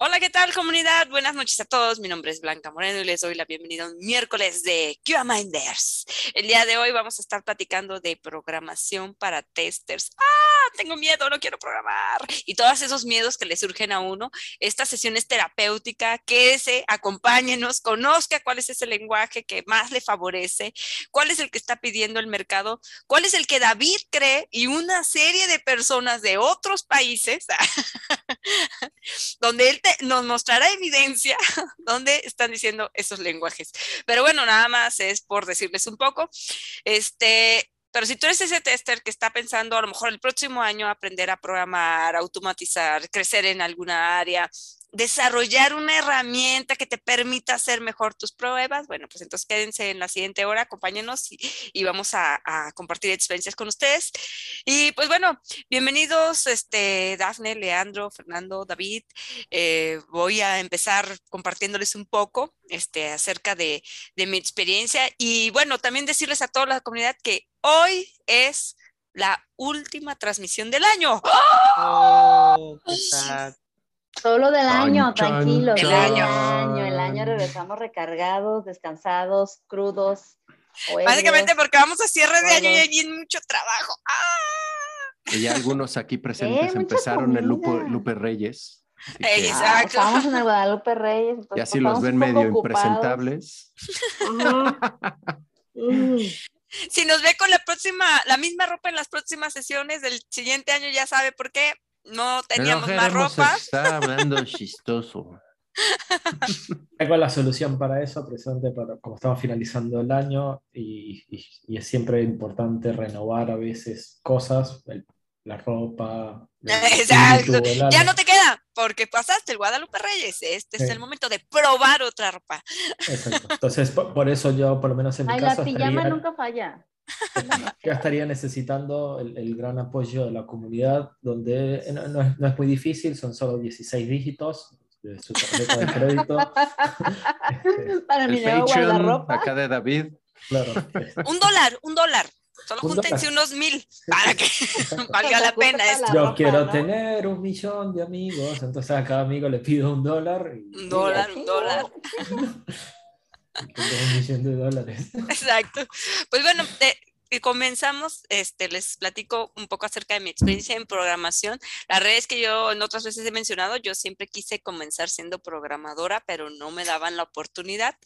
Hola, ¿qué tal comunidad? Buenas noches a todos. Mi nombre es Blanca Moreno y les doy la bienvenida a un miércoles de QA Minders. El día de hoy vamos a estar platicando de programación para testers. ¡Ah! Tengo miedo, no quiero programar. Y todos esos miedos que le surgen a uno. Esta sesión es terapéutica. Quédese, acompáñenos, conozca cuál es ese lenguaje que más le favorece, cuál es el que está pidiendo el mercado, cuál es el que David cree y una serie de personas de otros países donde él nos mostrará evidencia donde están diciendo esos lenguajes. Pero bueno, nada más es por decirles un poco. Este, pero si tú eres ese tester que está pensando a lo mejor el próximo año aprender a programar, automatizar, crecer en alguna área, desarrollar una herramienta que te permita hacer mejor tus pruebas, bueno, pues entonces quédense en la siguiente hora, acompáñenos y, vamos a, compartir experiencias con ustedes. Y pues bueno, bienvenidos, este, Dafne, Leandro, Fernando, David. Eh, voy a empezar compartiéndoles un poco este, acerca de, mi experiencia y bueno, también decirles a toda la comunidad que hoy es la última transmisión del año. Oh, Solo del año, tranquilo. El año. El año regresamos recargados, descansados, crudos. Básicamente porque vamos a cierre de año y hay mucho trabajo. ¡Ah! Y ya algunos aquí presentes empezaron el Lupe, Reyes. Exacto. estamos en el Guadalupe Reyes. y así los ven medio impresentables. si nos ve con la próxima, la misma ropa en las próximas sesiones del siguiente año, ya sabe por qué no teníamos más ropa. Está hablando chistoso. Tengo la solución para eso, precisamente para, como estamos finalizando el año y, es siempre importante renovar a veces cosas, la ropa. Exacto. Ya no te queda, porque pasaste el Guadalupe Reyes. Este es el momento de probar otra ropa. Exacto. Entonces, por, eso yo, por lo menos en mi Ay, caso. La pijama nunca falla. Ya estaría necesitando el, gran apoyo de la comunidad, donde no, es, muy difícil, son solo 16 dígitos de su tarjeta de crédito. Para el mi Patreon, acá de David. Claro. Un dólar, un dólar. Solo júntense unos mil para que valga la pena esto. Yo quiero tener un millón de amigos, entonces a cada amigo le pido un dólar. un dólar, un dólar. Exacto. Pues bueno, y comenzamos, este, les platico un poco acerca de mi experiencia en programación. La red es que yo en otras veces he mencionado, yo siempre quise comenzar siendo programadora, pero no me daban la oportunidad.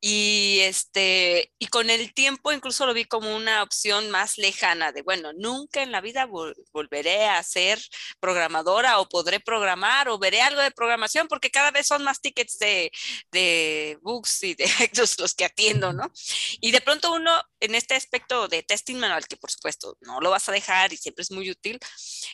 Y, este, y con el tiempo incluso lo vi como una opción más lejana de, bueno, nunca en la vida volveré a ser programadora o podré programar o veré algo de programación porque cada vez son más tickets de, de bugs y de los que atiendo, ¿no? Y de pronto uno en este aspecto de testing manual, que por supuesto no lo vas a dejar y siempre es muy útil,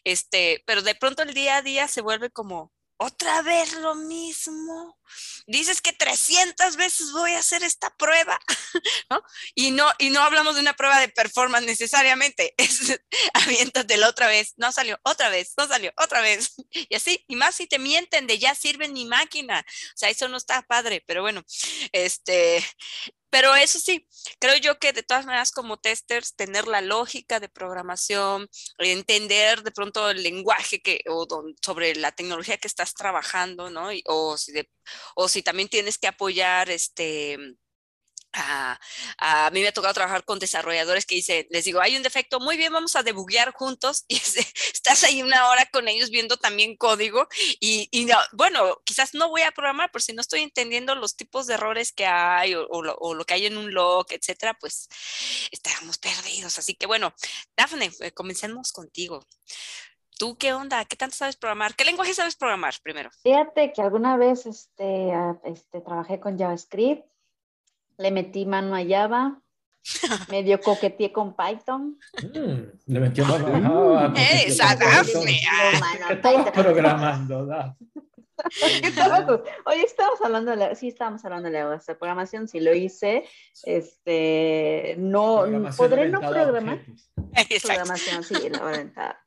este, pero de pronto el día a día se vuelve como, otra vez lo mismo. Dices que 300 veces voy a hacer esta prueba, ¿no? Y no, y no hablamos de una prueba de performance necesariamente, es aviéntate la otra vez, no salió, otra vez, no salió, otra vez, y así, y más si te mienten de ya sirve mi máquina, o sea, eso no está padre, pero bueno, este, pero eso sí, creo yo que de todas maneras como testers, tener la lógica de programación, entender de pronto el lenguaje que, o sobre la tecnología que estás trabajando, ¿no? o, si o si también tienes que apoyar este a, mí me ha tocado trabajar con desarrolladores que dicen, les digo, hay un defecto, muy bien, vamos a debuguear juntos y estás ahí una hora con ellos viendo también código y, bueno, quizás no voy a programar, pero si no estoy entendiendo los tipos de errores que hay o, lo, que hay en un log, etcétera, pues estamos perdidos. Así que bueno, Dafne, eh, comencemos contigo. ¿Tú qué onda? ¿Qué tanto sabes programar? ¿Qué lenguaje sabes programar primero? Fíjate que alguna vez este, este, trabajé con JavaScript le metí mano a Java, medio coqueteé con Python. Mm, le metió mano a Java. Esa Dafne. Estamos programando, da. Hoy estamos hablando de la, sí estábamos hablando de la programación, si lo hice, este, no, podré no programar. Programación, sí, la orientada.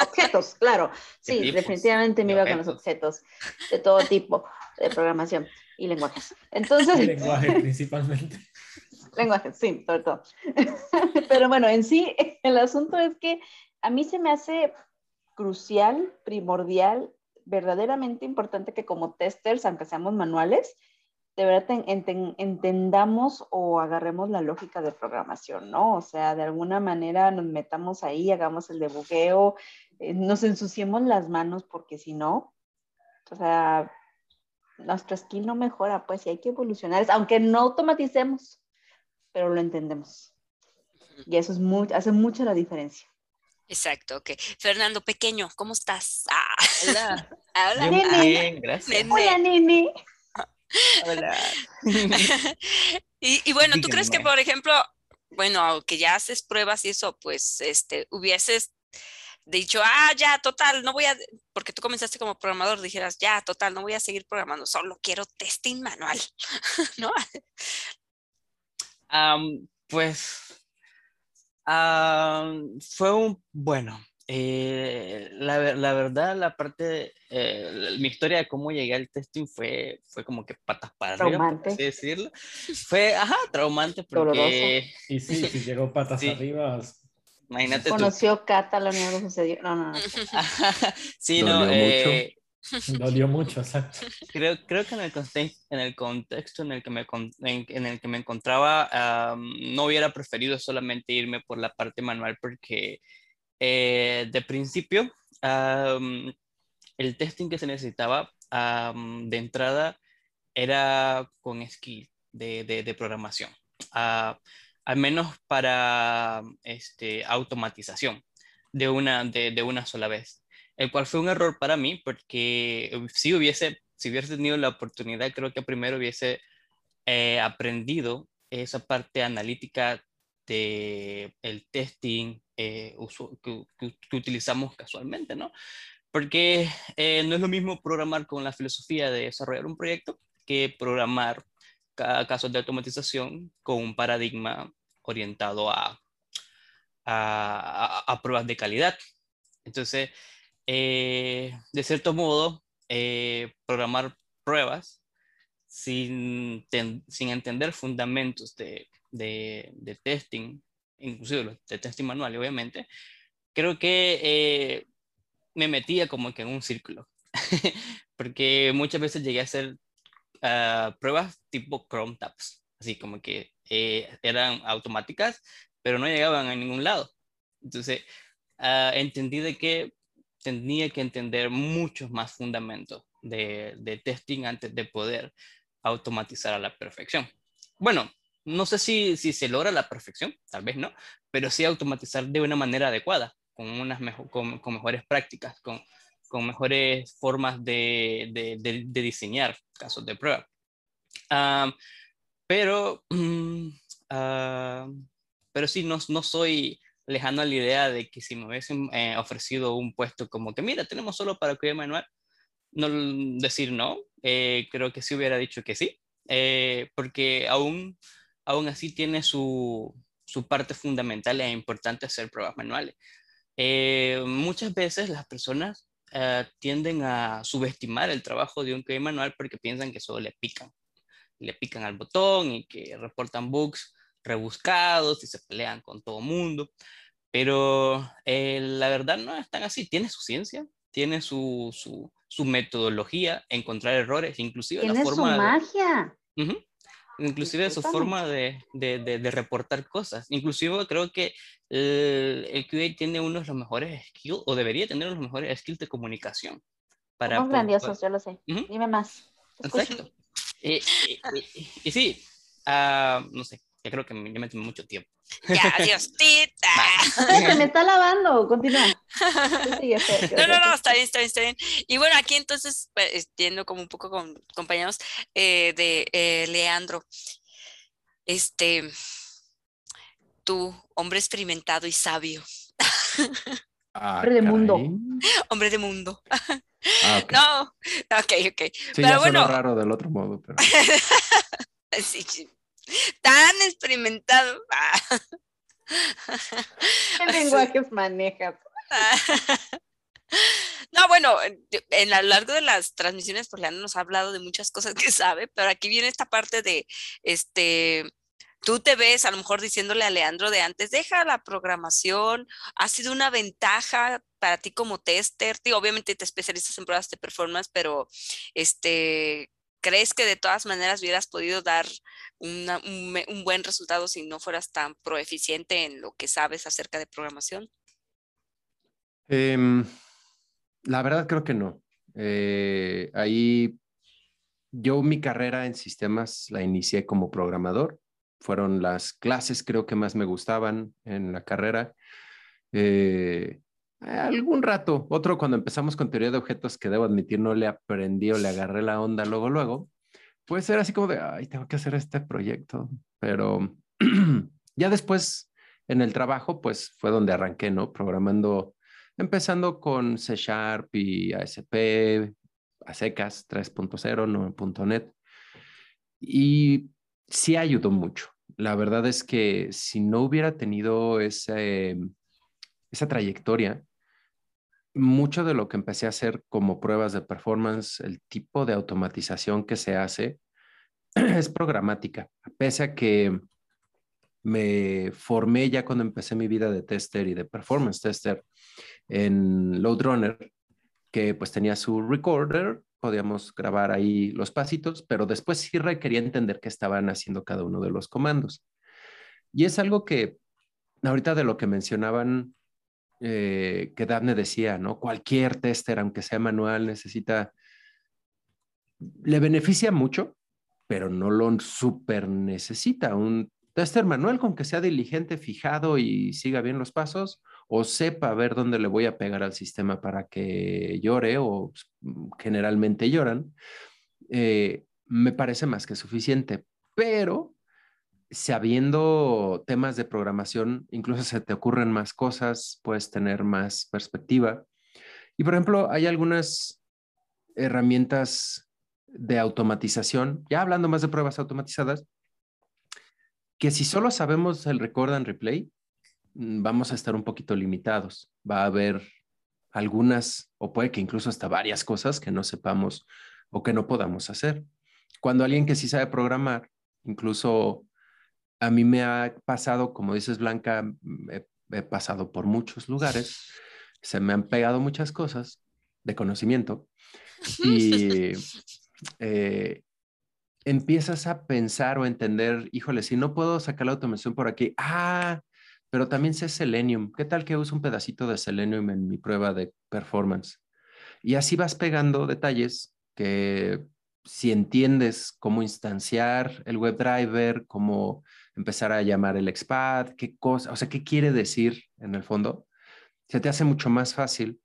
objetos, claro. Sí, definitivamente me iba con los objetos de todo tipo de programación y lenguajes. Entonces, lenguaje principalmente. lenguaje, sí, sobre todo. Pero bueno, en sí, el asunto es que a mí se me hace crucial, primordial, verdaderamente importante que como testers, aunque seamos manuales, de verdad entendamos o agarremos la lógica de programación, ¿no? O sea, de alguna manera nos metamos ahí, hagamos el debugueo, eh, nos ensuciemos las manos porque si no, o sea, nuestro skill no mejora, pues y hay que evolucionar, aunque no automaticemos, pero lo entendemos. Y eso es muy, hace mucho la diferencia. Exacto, ok. Fernando Pequeño, ¿cómo estás? Ah. Hola. Hola. Bien, gracias. Hola, Nene. Hola. y, bueno, ¿tú crees que, por ejemplo, bueno, aunque ya haces pruebas y eso, pues, este, hubieses dicho, ah, ya, total, no voy a, porque tú comenzaste como programador, dijeras, ya, total, no voy a seguir programando, solo quiero testing manual, ¿no? pues fue un, bueno, eh, la, verdad, la parte, eh, mi historia de cómo llegué al testing fue, fue como que patas para arriba, por así decirlo. Fue, ajá, traumante porque... Y sí, si llegó patas arriba. Imagínate Conoció tú. Cata, lo mismo sucedió. No, no, no. sí, no, eh, Dolió mucho, exacto. Creo, creo que en el, en el contexto en el que me, en, el que me encontraba, no hubiera preferido solamente irme por la parte manual porque eh, de principio el testing que se necesitaba de entrada era con skill de, de, programación, uh, al menos para este, automatización de una, de, de una sola vez el cual fue un error para mí porque eh, si hubiese, si hubiese tenido la oportunidad, creo que primero hubiese eh, aprendido esa parte analítica de el testing eh, que, que, utilizamos casualmente, ¿no? Porque no es lo mismo programar con la filosofía de desarrollar un proyecto que programar casos de automatización con un paradigma orientado a, a, a pruebas de calidad. Entonces, eh, de cierto modo, eh, programar pruebas sin, sin entender fundamentos de, de, testing, inclusive de testing manual, obviamente, creo que eh, me metía como que en un círculo, porque muchas veces llegué a hacer ah, pruebas tipo Chrome Tabs, así como que eran automáticas, pero no llegaban a ningún lado. Entonces, uh, entendí de que tenía que entender muchos más fundamentos de, testing antes de poder automatizar a la perfección. Bueno, no sé si, si se logra la perfección, tal vez no, pero sí automatizar de una manera adecuada, con, unas mejor, con, con mejores prácticas, con, con mejores formas de, de, diseñar casos de prueba. pero, pero sí, no, no soy lejano a la idea de que si me hubiesen eh, ofrecido un puesto como que, mira, tenemos solo para cuidar manual, no decir no, eh, creo que sí hubiera dicho que sí, eh, porque aún, aún así tiene su, su, parte fundamental e importante hacer pruebas manuales. muchas veces las personas tienden a subestimar el trabajo de un QA manual porque piensan que solo le pican, le pican al botón y que reportan bugs rebuscados y se pelean con todo mundo. Pero eh, la verdad no es tan así. Tiene su ciencia, tiene su, su, su metodología, encontrar errores, inclusive la forma... Su magia. Inclusive su forma de, de, de, reportar cosas. Inclusive creo que el, el, QA tiene uno de los mejores skills, o debería tener uno de los mejores skills de comunicación. Para Somos grandiosos, yo lo sé. Dime más. Exacto. Y, y, sí, uh, no sé, ya creo que me, ya me tomé mucho tiempo. Ya, adiós, tita. Se me está lavando, continúa. no, no, no, está bien, está bien, está bien. Y bueno, aquí entonces, pues, yendo como un poco con compañeros eh, de eh, Leandro, este, tú, hombre experimentado y sabio. Ah, hombre de mundo. Hombre de mundo. Ah, No, ok, ok. Sí, pero ya bueno. raro del otro modo, pero. sí, sí tan experimentado. ¿Qué lenguajes maneja? No, bueno, en a lo largo de las transmisiones, pues Leandro nos ha hablado de muchas cosas que sabe, pero aquí viene esta parte de, este, tú te ves a lo mejor diciéndole a Leandro de antes, deja la programación, ha sido una ventaja para ti como tester, Tío, obviamente te especializas en pruebas de performance, pero este, ¿crees que de todas maneras hubieras podido dar un, buen resultado si no fueras tan proeficiente en lo que sabes acerca de programación? Em, la verdad creo que no. Eh, ahí yo mi carrera en sistemas la inicié como programador. Fueron las clases creo que más me gustaban en la carrera. Eh, algún rato, otro cuando empezamos con teoría de objetos que debo admitir no le aprendí o le agarré la onda luego, luego, pues era así como de, ay, tengo que hacer este proyecto, pero ya después en el trabajo, pues fue donde arranqué, ¿no? Programando, empezando con C Sharp y ASP, a secas 3.0, no .NET. Y sí ayudó mucho. La verdad es que si no hubiera tenido ese, esa trayectoria, mucho de lo que empecé a hacer como pruebas de performance, el tipo de automatización que se hace, es programática. Pese a que me formé ya cuando empecé mi vida de tester y de performance tester en Loadrunner, que pues tenía su recorder, podíamos grabar ahí los pasitos, pero después sí requería entender qué estaban haciendo cada uno de los comandos. Y es algo que ahorita de lo que mencionaban eh, que Daphne decía, ¿no? Cualquier tester, aunque sea manual, necesita, le beneficia mucho, pero no lo super necesita. Un tester manual con que sea diligente, fijado y siga bien los pasos, o sepa ver dónde le voy a pegar al sistema para que llore, o generalmente lloran, eh, me parece más que suficiente. Pero sabiendo temas de programación, incluso se te ocurren más cosas, puedes tener más perspectiva. Y por ejemplo, hay algunas herramientas de automatización, ya hablando más de pruebas automatizadas, que si solo sabemos el record and replay, mm, vamos a estar un poquito limitados. Va a haber algunas, o puede que incluso hasta varias cosas que no sepamos o que no podamos hacer. Cuando alguien que sí sabe programar, incluso a mí me ha pasado, como dices Blanca, he, pasado por muchos lugares, se me han pegado muchas cosas de conocimiento y eh, empiezas a pensar o entender, híjole, si no puedo sacar la automación por aquí, ah, pero también sé Selenium, ¿qué tal que uso un pedacito de Selenium en mi prueba de performance? Y así vas pegando detalles que si entiendes cómo instanciar el WebDriver, cómo empezar a llamar el expat, qué cosa, o sea, qué quiere decir en el fondo, se te hace mucho más fácil.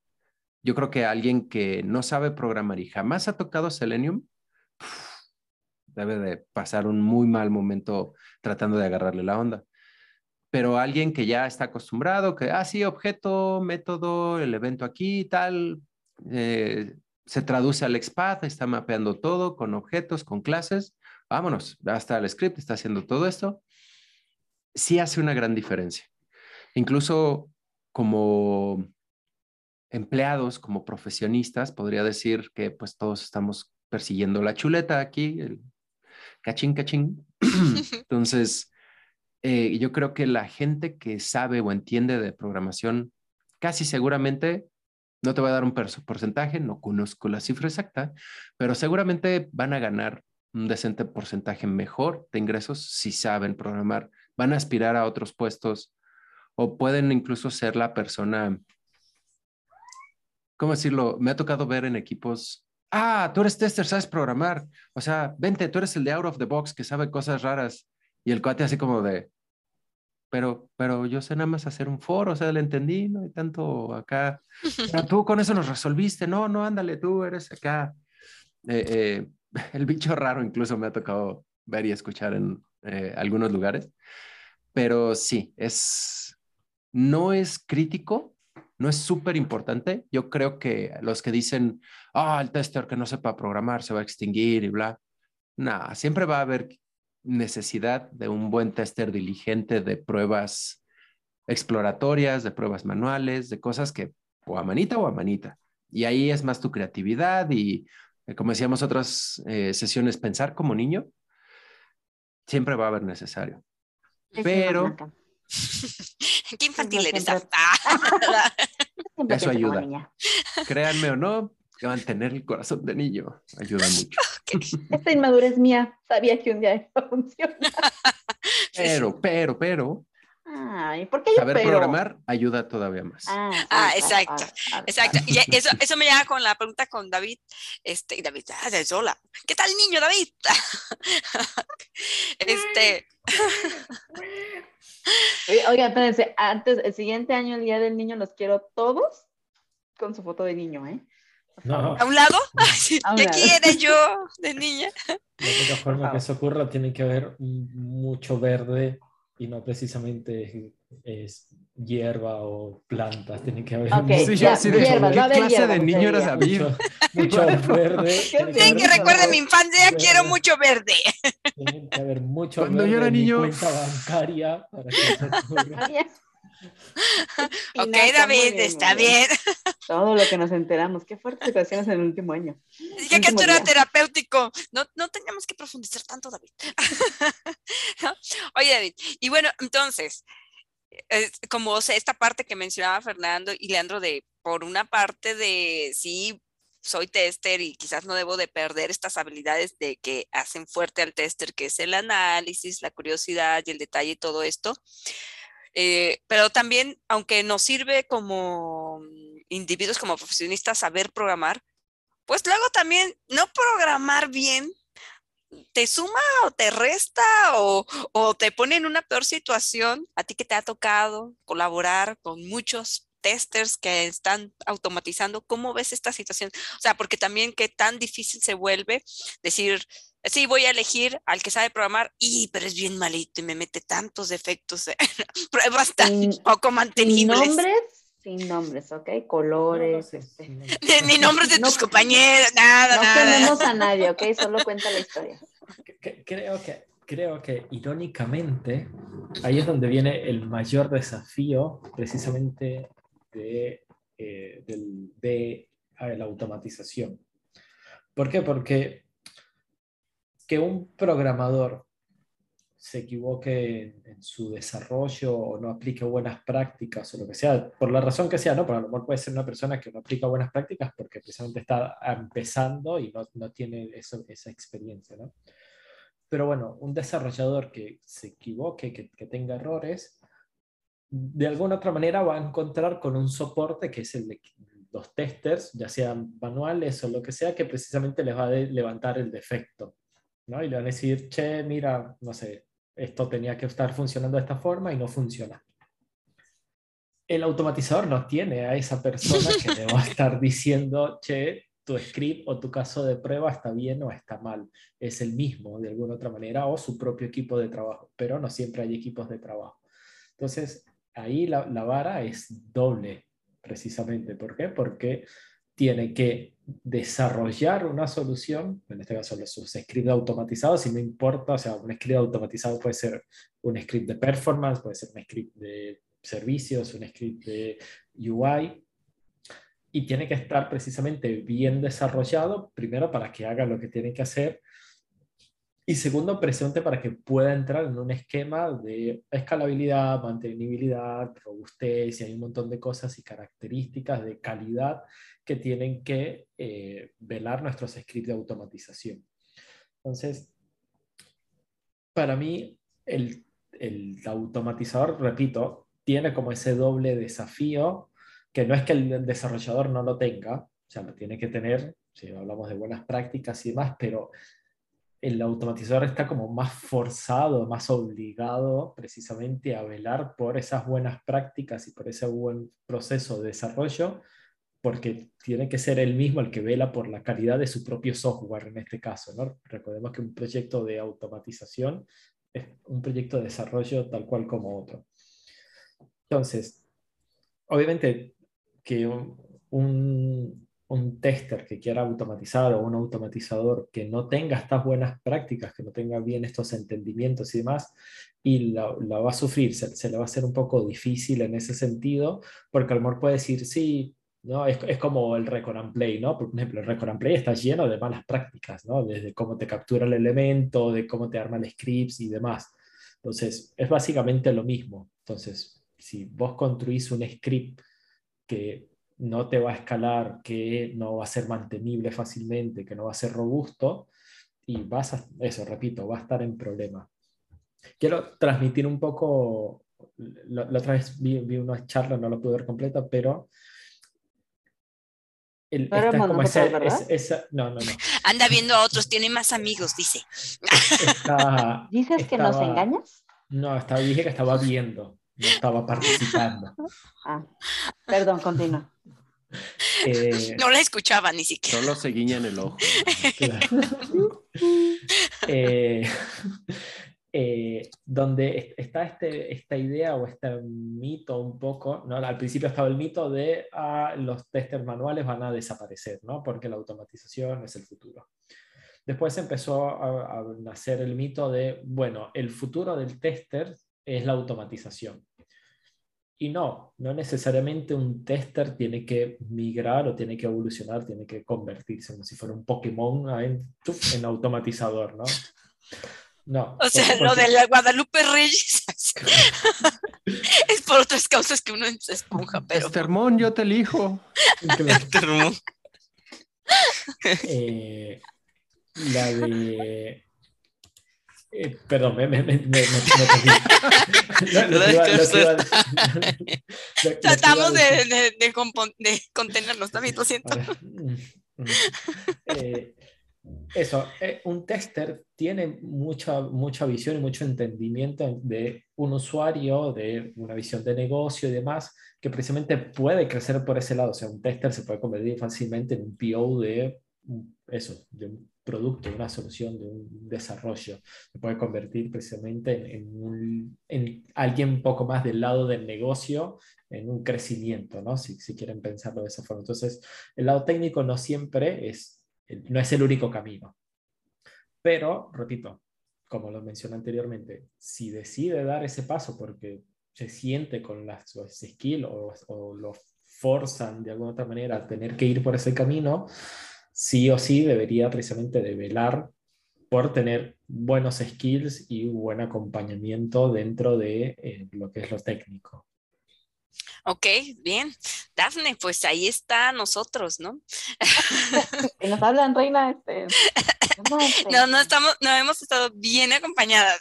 Yo creo que alguien que no sabe programar y jamás ha tocado Selenium, debe de pasar un muy mal momento tratando de agarrarle la onda. Pero alguien que ya está acostumbrado, que, ah, sí, objeto, método, el evento aquí, tal, eh, se traduce al expat, está mapeando todo con objetos, con clases, vámonos, hasta el script está haciendo todo esto sí hace una gran diferencia. Incluso como empleados, como profesionistas, podría decir que pues todos estamos persiguiendo la chuleta aquí, el cachín, cachín. Entonces, eh, yo creo que la gente que sabe o entiende de programación, casi seguramente, no te voy a dar un porcentaje, no conozco la cifra exacta, pero seguramente van a ganar un decente porcentaje mejor de ingresos si saben programar van a aspirar a otros puestos o pueden incluso ser la persona, ¿cómo decirlo? Me ha tocado ver en equipos, ah, tú eres tester, sabes programar, o sea, vente, tú eres el de out of the box que sabe cosas raras y el cuate así como de, pero, pero yo sé nada más hacer un foro, o sea, le entendí, no hay tanto acá. tú con eso nos resolviste, no, no, ándale, tú eres acá. Eh, eh, el bicho raro incluso me ha tocado ver y escuchar en eh, algunos lugares. Pero sí, es, no es crítico, no es súper importante. Yo creo que los que dicen, ah, el tester que no sepa programar se va a extinguir y bla, nada, siempre va a haber necesidad de un buen tester diligente de pruebas exploratorias, de pruebas manuales, de cosas que o a manita o a manita. Y ahí es más tu creatividad y, eh, como decíamos otras eh, sesiones, pensar como niño, siempre va a haber necesario. Pero... Qué infantil eres. Eso ayuda. Créanme o no, mantener el corazón de niño ayuda mucho. Esta inmadurez mía sabía que un día iba a funcionar. Pero, pero, pero, Ay, ¿por qué Saber programar ayuda todavía más. Ah, ah exacto, exacto. Y eso, eso me lleva con la pregunta con David. Este, David, ah, de sola. ¿Qué tal niño, David? este. Oiga, espérense, antes, el siguiente año, el Día del Niño, los quiero todos con su foto de niño, ¿eh? ¿A un lado? ¿Qué quiere yo de niña? De la forma que eso ocurra, tiene que haber mucho verde y no precisamente es hierba o plantas, tiene que haber okay, sí, ya, sí, de hierba, ¿qué clase de niño eras? Mucho, mucho verde. Tienen que recuerde mi infancia, quiero mucho verde. Tiene que haber mucho Cuando verde yo era niño... en mi cuenta bancaria para que ok, David, está bien. Todo lo que nos enteramos. Qué fuertes situaciones en el último año. Dije que esto era terapéutico. No, no teníamos que profundizar tanto, David. Oye, David. Y bueno, entonces, como o sea, esta parte que mencionaba Fernando y Leandro de, por una parte de, sí, soy tester y quizás no debo de perder estas habilidades de que hacen fuerte al tester, que es el análisis, la curiosidad y el detalle y todo esto. Eh, pero también, aunque nos sirve como individuos, como profesionistas, saber programar, pues luego también no programar bien te suma o te resta o, o, te pone en una peor situación a ti que te ha tocado colaborar con muchos testers que están automatizando. ¿Cómo ves esta situación? O sea, porque también qué tan difícil se vuelve decir, sí, voy a elegir al que sabe programar, y pero es bien malito y me mete tantos defectos, pruebas tan poco mantenibles. Sin nombres, sin nombres, ¿ok? Colores. Este. Ni, nombres de tus compañeros, nada, no nada. No tenemos a nadie, ¿ok? Solo cuenta la historia. Creo que, creo que irónicamente, ahí es donde viene el mayor desafío precisamente de, eh, del, de la automatización. ¿Por qué? Porque que un programador se equivoque en, su desarrollo o no aplique buenas prácticas o lo que sea, por la razón que sea, ¿no? Por a lo mejor puede ser una persona que no aplica buenas prácticas porque precisamente está empezando y no, no tiene eso, esa experiencia, ¿no? Pero bueno, un desarrollador que se equivoque, que, que tenga errores, de alguna otra manera va a encontrar con un soporte que es el de los testers, ya sean manuales o lo que sea, que precisamente les va a levantar el defecto. ¿No? Y le van a decir, che, mira, no sé, esto tenía que estar funcionando de esta forma y no funciona. El automatizador no tiene a esa persona que le va a estar diciendo, che, tu script o tu caso de prueba está bien o está mal. Es el mismo de alguna otra manera o su propio equipo de trabajo, pero no siempre hay equipos de trabajo. Entonces, ahí la, la vara es doble, precisamente. ¿Por qué? Porque tiene que desarrollar una solución, en este caso los scripts automatizados, si no importa, o sea, un script automatizado puede ser un script de performance, puede ser un script de servicios, un script de UI, y tiene que estar precisamente bien desarrollado, primero para que haga lo que tiene que hacer, y segundo, presente para que pueda entrar en un esquema de escalabilidad, mantenibilidad, robustez, y hay un montón de cosas y características de calidad que tienen que eh, velar nuestros scripts de automatización. Entonces, para mí, el, el automatizador, repito, tiene como ese doble desafío, que no es que el desarrollador no lo tenga, o sea, lo tiene que tener, si hablamos de buenas prácticas y demás, pero el automatizador está como más forzado, más obligado precisamente a velar por esas buenas prácticas y por ese buen proceso de desarrollo porque tiene que ser él mismo el que vela por la calidad de su propio software en este caso. ¿no? Recordemos que un proyecto de automatización es un proyecto de desarrollo tal cual como otro. Entonces, obviamente que un, un, tester que quiera automatizar o un automatizador que no tenga estas buenas prácticas, que no tenga bien estos entendimientos y demás, y la, la va a sufrir, se, se, le va a hacer un poco difícil en ese sentido, porque a lo mejor puede decir, sí, ¿no? Es, es, como el record and play, ¿no? Por ejemplo, el record and play está lleno de malas prácticas, ¿no? Desde cómo te captura el elemento, de cómo te arma el scripts y demás. Entonces, es básicamente lo mismo. Entonces, si vos construís un script que no te va a escalar, que no va a ser mantenible fácilmente, que no va a ser robusto, y vas a, eso, repito, va a estar en problema. Quiero transmitir un poco, la, otra vez vi, vi, una charla, no la pude ver completa, pero... El, como ese, no, no, no. Anda viendo a otros, tiene más amigos, dice. ¿Dices que nos engañas? No, estaba, dije que estaba viendo, no estaba participando. Ah, perdón, continúa. Eh, no la escuchaba ni siquiera. Solo se guiña en el ojo. Eh, eh, donde está este, esta idea o este mito un poco, ¿no? al principio estaba el mito de ah, los testers manuales van a desaparecer, ¿no? porque la automatización es el futuro. Después empezó a, a nacer el mito de, bueno, el futuro del tester es la automatización. Y no, no necesariamente un tester tiene que migrar o tiene que evolucionar, tiene que convertirse como si fuera un Pokémon en, en automatizador, ¿no? No. O sea, lo de la Guadalupe Reyes es por otras causas que uno se esponja, pero. Estermón, yo te elijo. Estermón. eh, la de eh, perdón, me, me, me, me, Tratamos de, de, de, contenernos, también lo siento. Mm, mm. Eh, eso, eh, un tester tiene mucha, mucha visión y mucho entendimiento de un usuario, de una visión de negocio y demás, que precisamente puede crecer por ese lado. O sea, un tester se puede convertir fácilmente en un PO de eso, de un producto, una solución, de un desarrollo. Se puede convertir precisamente en, en, alguien un poco más del lado del negocio, en un crecimiento, ¿no? Si, si, quieren pensarlo de esa forma. Entonces, el lado técnico no siempre es, no es el único camino. Pero, repito, como lo mencioné anteriormente, si decide dar ese paso porque se siente con las skills o, o lo forzan de alguna otra manera a tener que ir por ese camino, sí o sí debería precisamente de velar por tener buenos skills y buen acompañamiento dentro de eh, lo que es lo técnico. Ok, bien. Dafne, pues ahí está nosotros, ¿no? que nos hablan, Reina. Este, no, no estamos, no hemos estado bien acompañadas.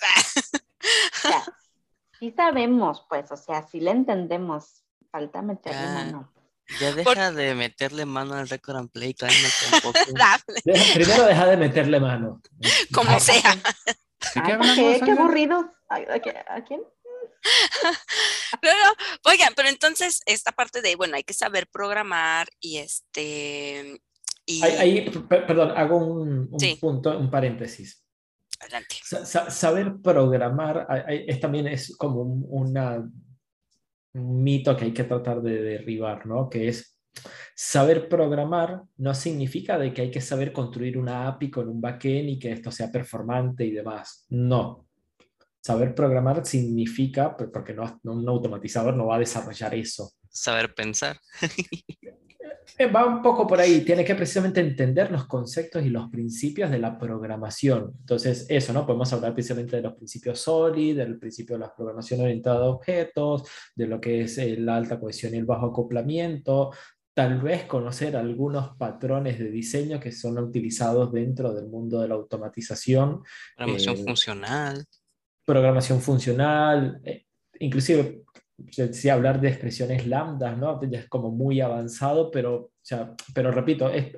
sí sabemos, pues, o sea, sí le entendemos. Falta meterle mano. Ya deja de meterle mano al record and play, un poco. primero deja de meterle mano. Como sea. ¿Qué, qué, aburrido. ¿A, quién? No, no, oigan, pero entonces esta parte de, bueno, hay que saber programar y este... Y... Ahí, perdón, hago un, un punto, un paréntesis. Adelante. saber programar es, también es como una un mito que hay que tratar de derribar, ¿no? Que es saber programar no significa de que hay que saber construir una API con un backend y que esto sea performante y demás. No. Saber programar significa, porque no, un automatizador no va a desarrollar eso. Saber pensar. Eh, va un poco por ahí, tiene que precisamente entender los conceptos y los principios de la programación. Entonces, eso, ¿no? Podemos hablar precisamente de los principios SOLID, del principio de la programación orientada a objetos, de lo que es la alta cohesión y el bajo acoplamiento, tal vez conocer algunos patrones de diseño que son utilizados dentro del mundo de la automatización. Programación eh, funcional. Programación funcional, eh, inclusive decía hablar de expresiones lambdas, ¿no? Ya es como muy avanzado, pero, o sea, pero repito, es,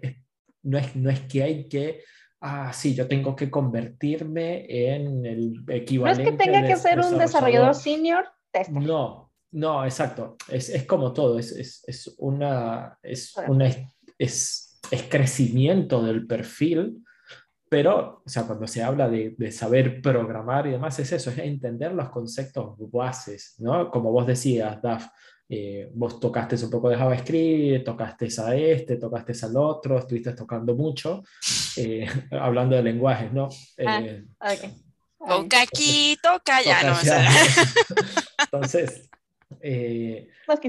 no, es, no es que hay que, ah, sí, yo tengo que convertirme en el equivalente. No es que tenga que ser un desarrollador senior tester. No, no, exacto. Es, es como todo, es, es, es una, es, una es, es crecimiento del perfil pero, o sea, cuando se habla de, de, saber programar y demás, es eso, es entender los conceptos bases, ¿no? Como vos decías, Daf, eh, vos tocaste un poco de JavaScript, tocaste a este, tocaste al otro, estuviste tocando mucho, eh, hablando de lenguajes, ¿no? Ah, eh, okay. Toca aquí, toca allá, no Entonces,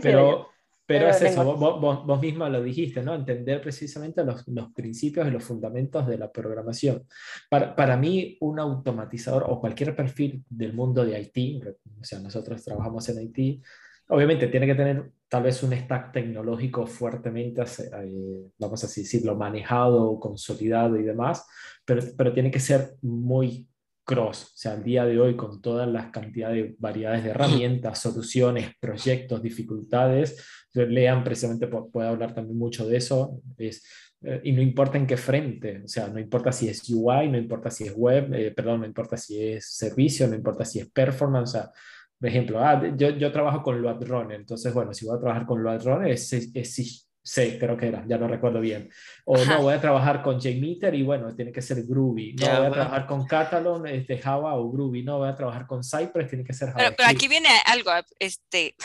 pero, Pero es eso, vos, vos, misma lo dijiste, ¿no? Entender precisamente los, los, principios y los fundamentos de la programación. Para, para, mí, un automatizador o cualquier perfil del mundo de IT, o sea, nosotros trabajamos en IT, obviamente tiene que tener tal vez un stack tecnológico fuertemente, eh, vamos a decirlo, manejado, consolidado y demás, pero, pero tiene que ser muy cross, o sea, al día de hoy con todas las cantidades de variedades de herramientas, soluciones, proyectos, dificultades, lean precisamente, puedo hablar también mucho de eso, es, eh, y no importa en qué frente, o sea, no importa si es UI, no importa si es web, eh, perdón, no importa si es servicio, no importa si es performance, o sea, por ejemplo, ah, yo, yo trabajo con Load Runner, entonces, bueno, si voy a trabajar con Load Runner es, es, es Sí, creo que era, ya no recuerdo bien. O no, voy a trabajar con JMeter y bueno, tiene que ser Groovy. No, voy a trabajar con Catalan, este, Java o Groovy. No, voy a trabajar con Cypress, tiene que ser Java. Pero, aquí viene algo, este,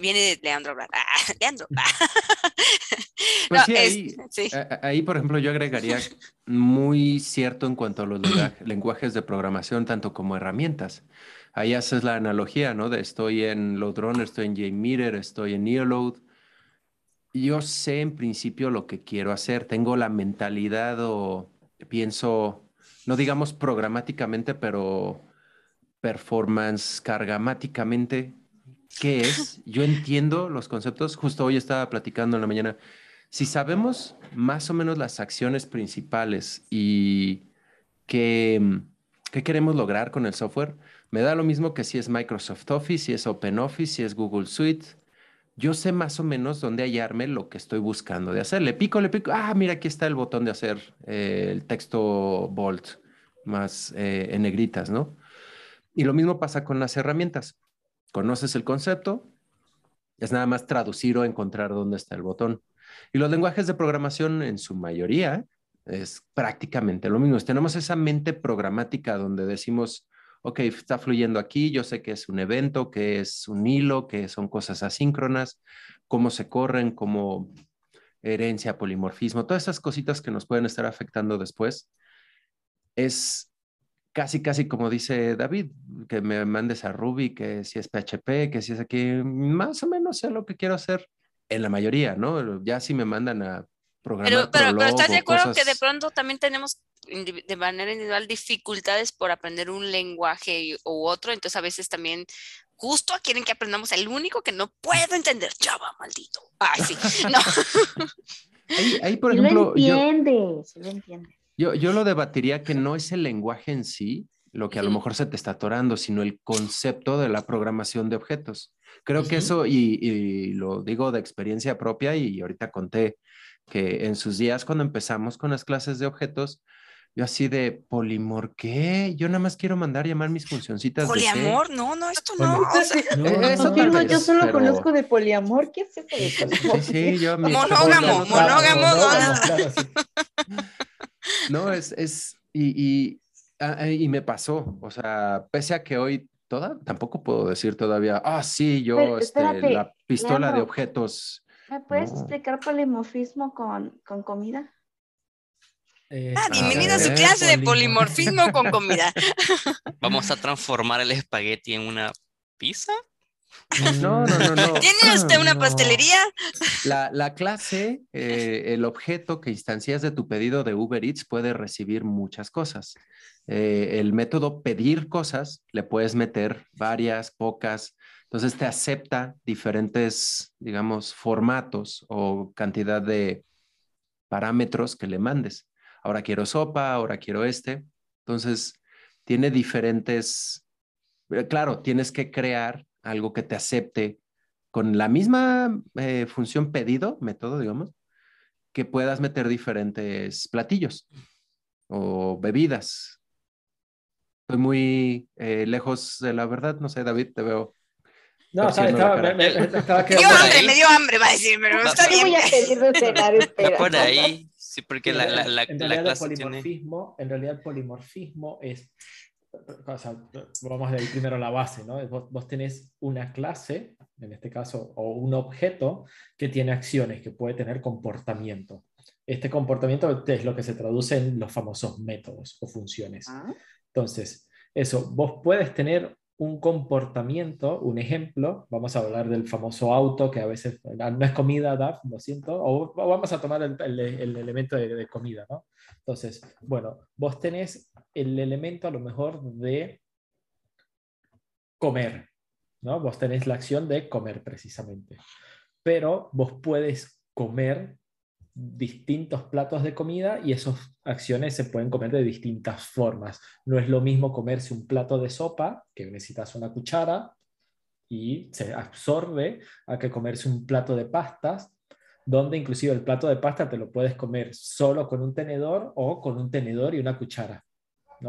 viene de Leandro. Ah, Leandro. Pues sí, ahí, ahí, por ejemplo, yo agregaría muy cierto en cuanto a los lenguajes de programación, tanto como herramientas. Ahí haces la analogía, ¿no? De estoy en LoadRunner, estoy en JMeter, estoy en Neoload yo sé en principio lo que quiero hacer, tengo la mentalidad o pienso, no digamos programáticamente, pero performance cargamáticamente, ¿qué es? Yo entiendo los conceptos, justo hoy estaba platicando en la mañana, si sabemos más o menos las acciones principales y qué, queremos lograr con el software, me da lo mismo que si es Microsoft Office, si es OpenOffice, si es Google Suite, yo sé más o menos dónde hallarme lo que estoy buscando de hacer. Le pico, le pico, ah, mira, aquí está el botón de hacer eh, el texto bold, más eh, en negritas, ¿no? Y lo mismo pasa con las herramientas. Conoces el concepto, es nada más traducir o encontrar dónde está el botón. Y los lenguajes de programación, en su mayoría, es prácticamente lo mismo. Tenemos esa mente programática donde decimos, ok, está fluyendo aquí, yo sé que es un evento, que es un hilo, que son cosas asíncronas, cómo se corren, como herencia, polimorfismo, todas esas cositas que nos pueden estar afectando después. Es casi, casi como dice David, que me mandes a Ruby, que si es PHP, que si es aquí, más o menos sé lo que quiero hacer en la mayoría, ¿no? Ya si me mandan a programar. Pero, pero, ¿estás de acuerdo que de pronto también tenemos de manera individual dificultades por aprender un lenguaje u otro, entonces a veces también justo quieren que aprendamos el único que no puedo entender, Java, maldito. Ay, sí, no. Ahí, por ejemplo, lo entiende, yo, lo entiende. Yo, yo, lo debatiría que no es el lenguaje en sí lo que a lo mejor se te está atorando, sino el concepto de la programación de objetos. Creo que eso, y, y, lo digo de experiencia propia, y ahorita conté que en sus días cuando empezamos con las clases de objetos, yo así de polimor, ¿qué? Yo nada más quiero mandar llamar mis funcioncitas. Poliamor, no, no, esto no. no, yo solo conozco de poliamor, ¿qué es eso? Sí, sí, yo Monógamo, monógamo. No, es, es, y, ah, y, me pasó, o sea, pese a que hoy toda, tampoco puedo decir todavía, ah, sí, yo, este, la pistola de objetos. ¿Me puedes explicar polimorfismo con, con comida? Eh, ah, bienvenido a su clase de polimorfismo con comida. ¿Vamos a transformar el espagueti en una pizza? No, no, no, no. ¿Tiene usted una pastelería? La, clase, eh, el objeto que instancias de tu pedido de Uber Eats puede recibir muchas cosas. Eh, el método pedir cosas, le puedes meter varias, pocas. Entonces te acepta diferentes, digamos, formatos o cantidad de parámetros que le mandes ahora quiero sopa, ahora quiero este. Entonces, tiene diferentes, eh, claro, tienes que crear algo que te acepte con la misma eh, función pedido, método, digamos, que puedas meter diferentes platillos o bebidas. Estoy muy eh, lejos de la verdad, no sé, David, te veo. No, estaba, me, me, estaba me dio hambre, me dio hambre, va a decir, pero está bien. Voy a pedir de cenar, espera. Por ahí, Sí, porque la, la, la, en, realidad el polimorfismo, en realidad el polimorfismo es, o sea, vamos de ahí primero a la base, ¿no? Vos, vos, tenés una clase, en este caso, o un objeto que tiene acciones, que puede tener comportamiento. Este comportamiento es lo que se traduce en los famosos métodos o funciones. Ah. Entonces, eso, vos puedes tener un comportamiento, un ejemplo, vamos a hablar del famoso auto, que a veces no es comida, DAF, lo siento, o vamos a tomar el, elemento de, de, comida, ¿no? Entonces, bueno, vos tenés el elemento a lo mejor de comer, ¿no? Vos tenés la acción de comer precisamente, pero vos puedes comer distintos platos de comida y esas acciones se pueden comer de distintas formas. No es lo mismo comerse un plato de sopa, que necesitas una cuchara y se absorbe, a que comerse un plato de pastas, donde inclusive el plato de pasta te lo puedes comer solo con un tenedor o con un tenedor y una cuchara.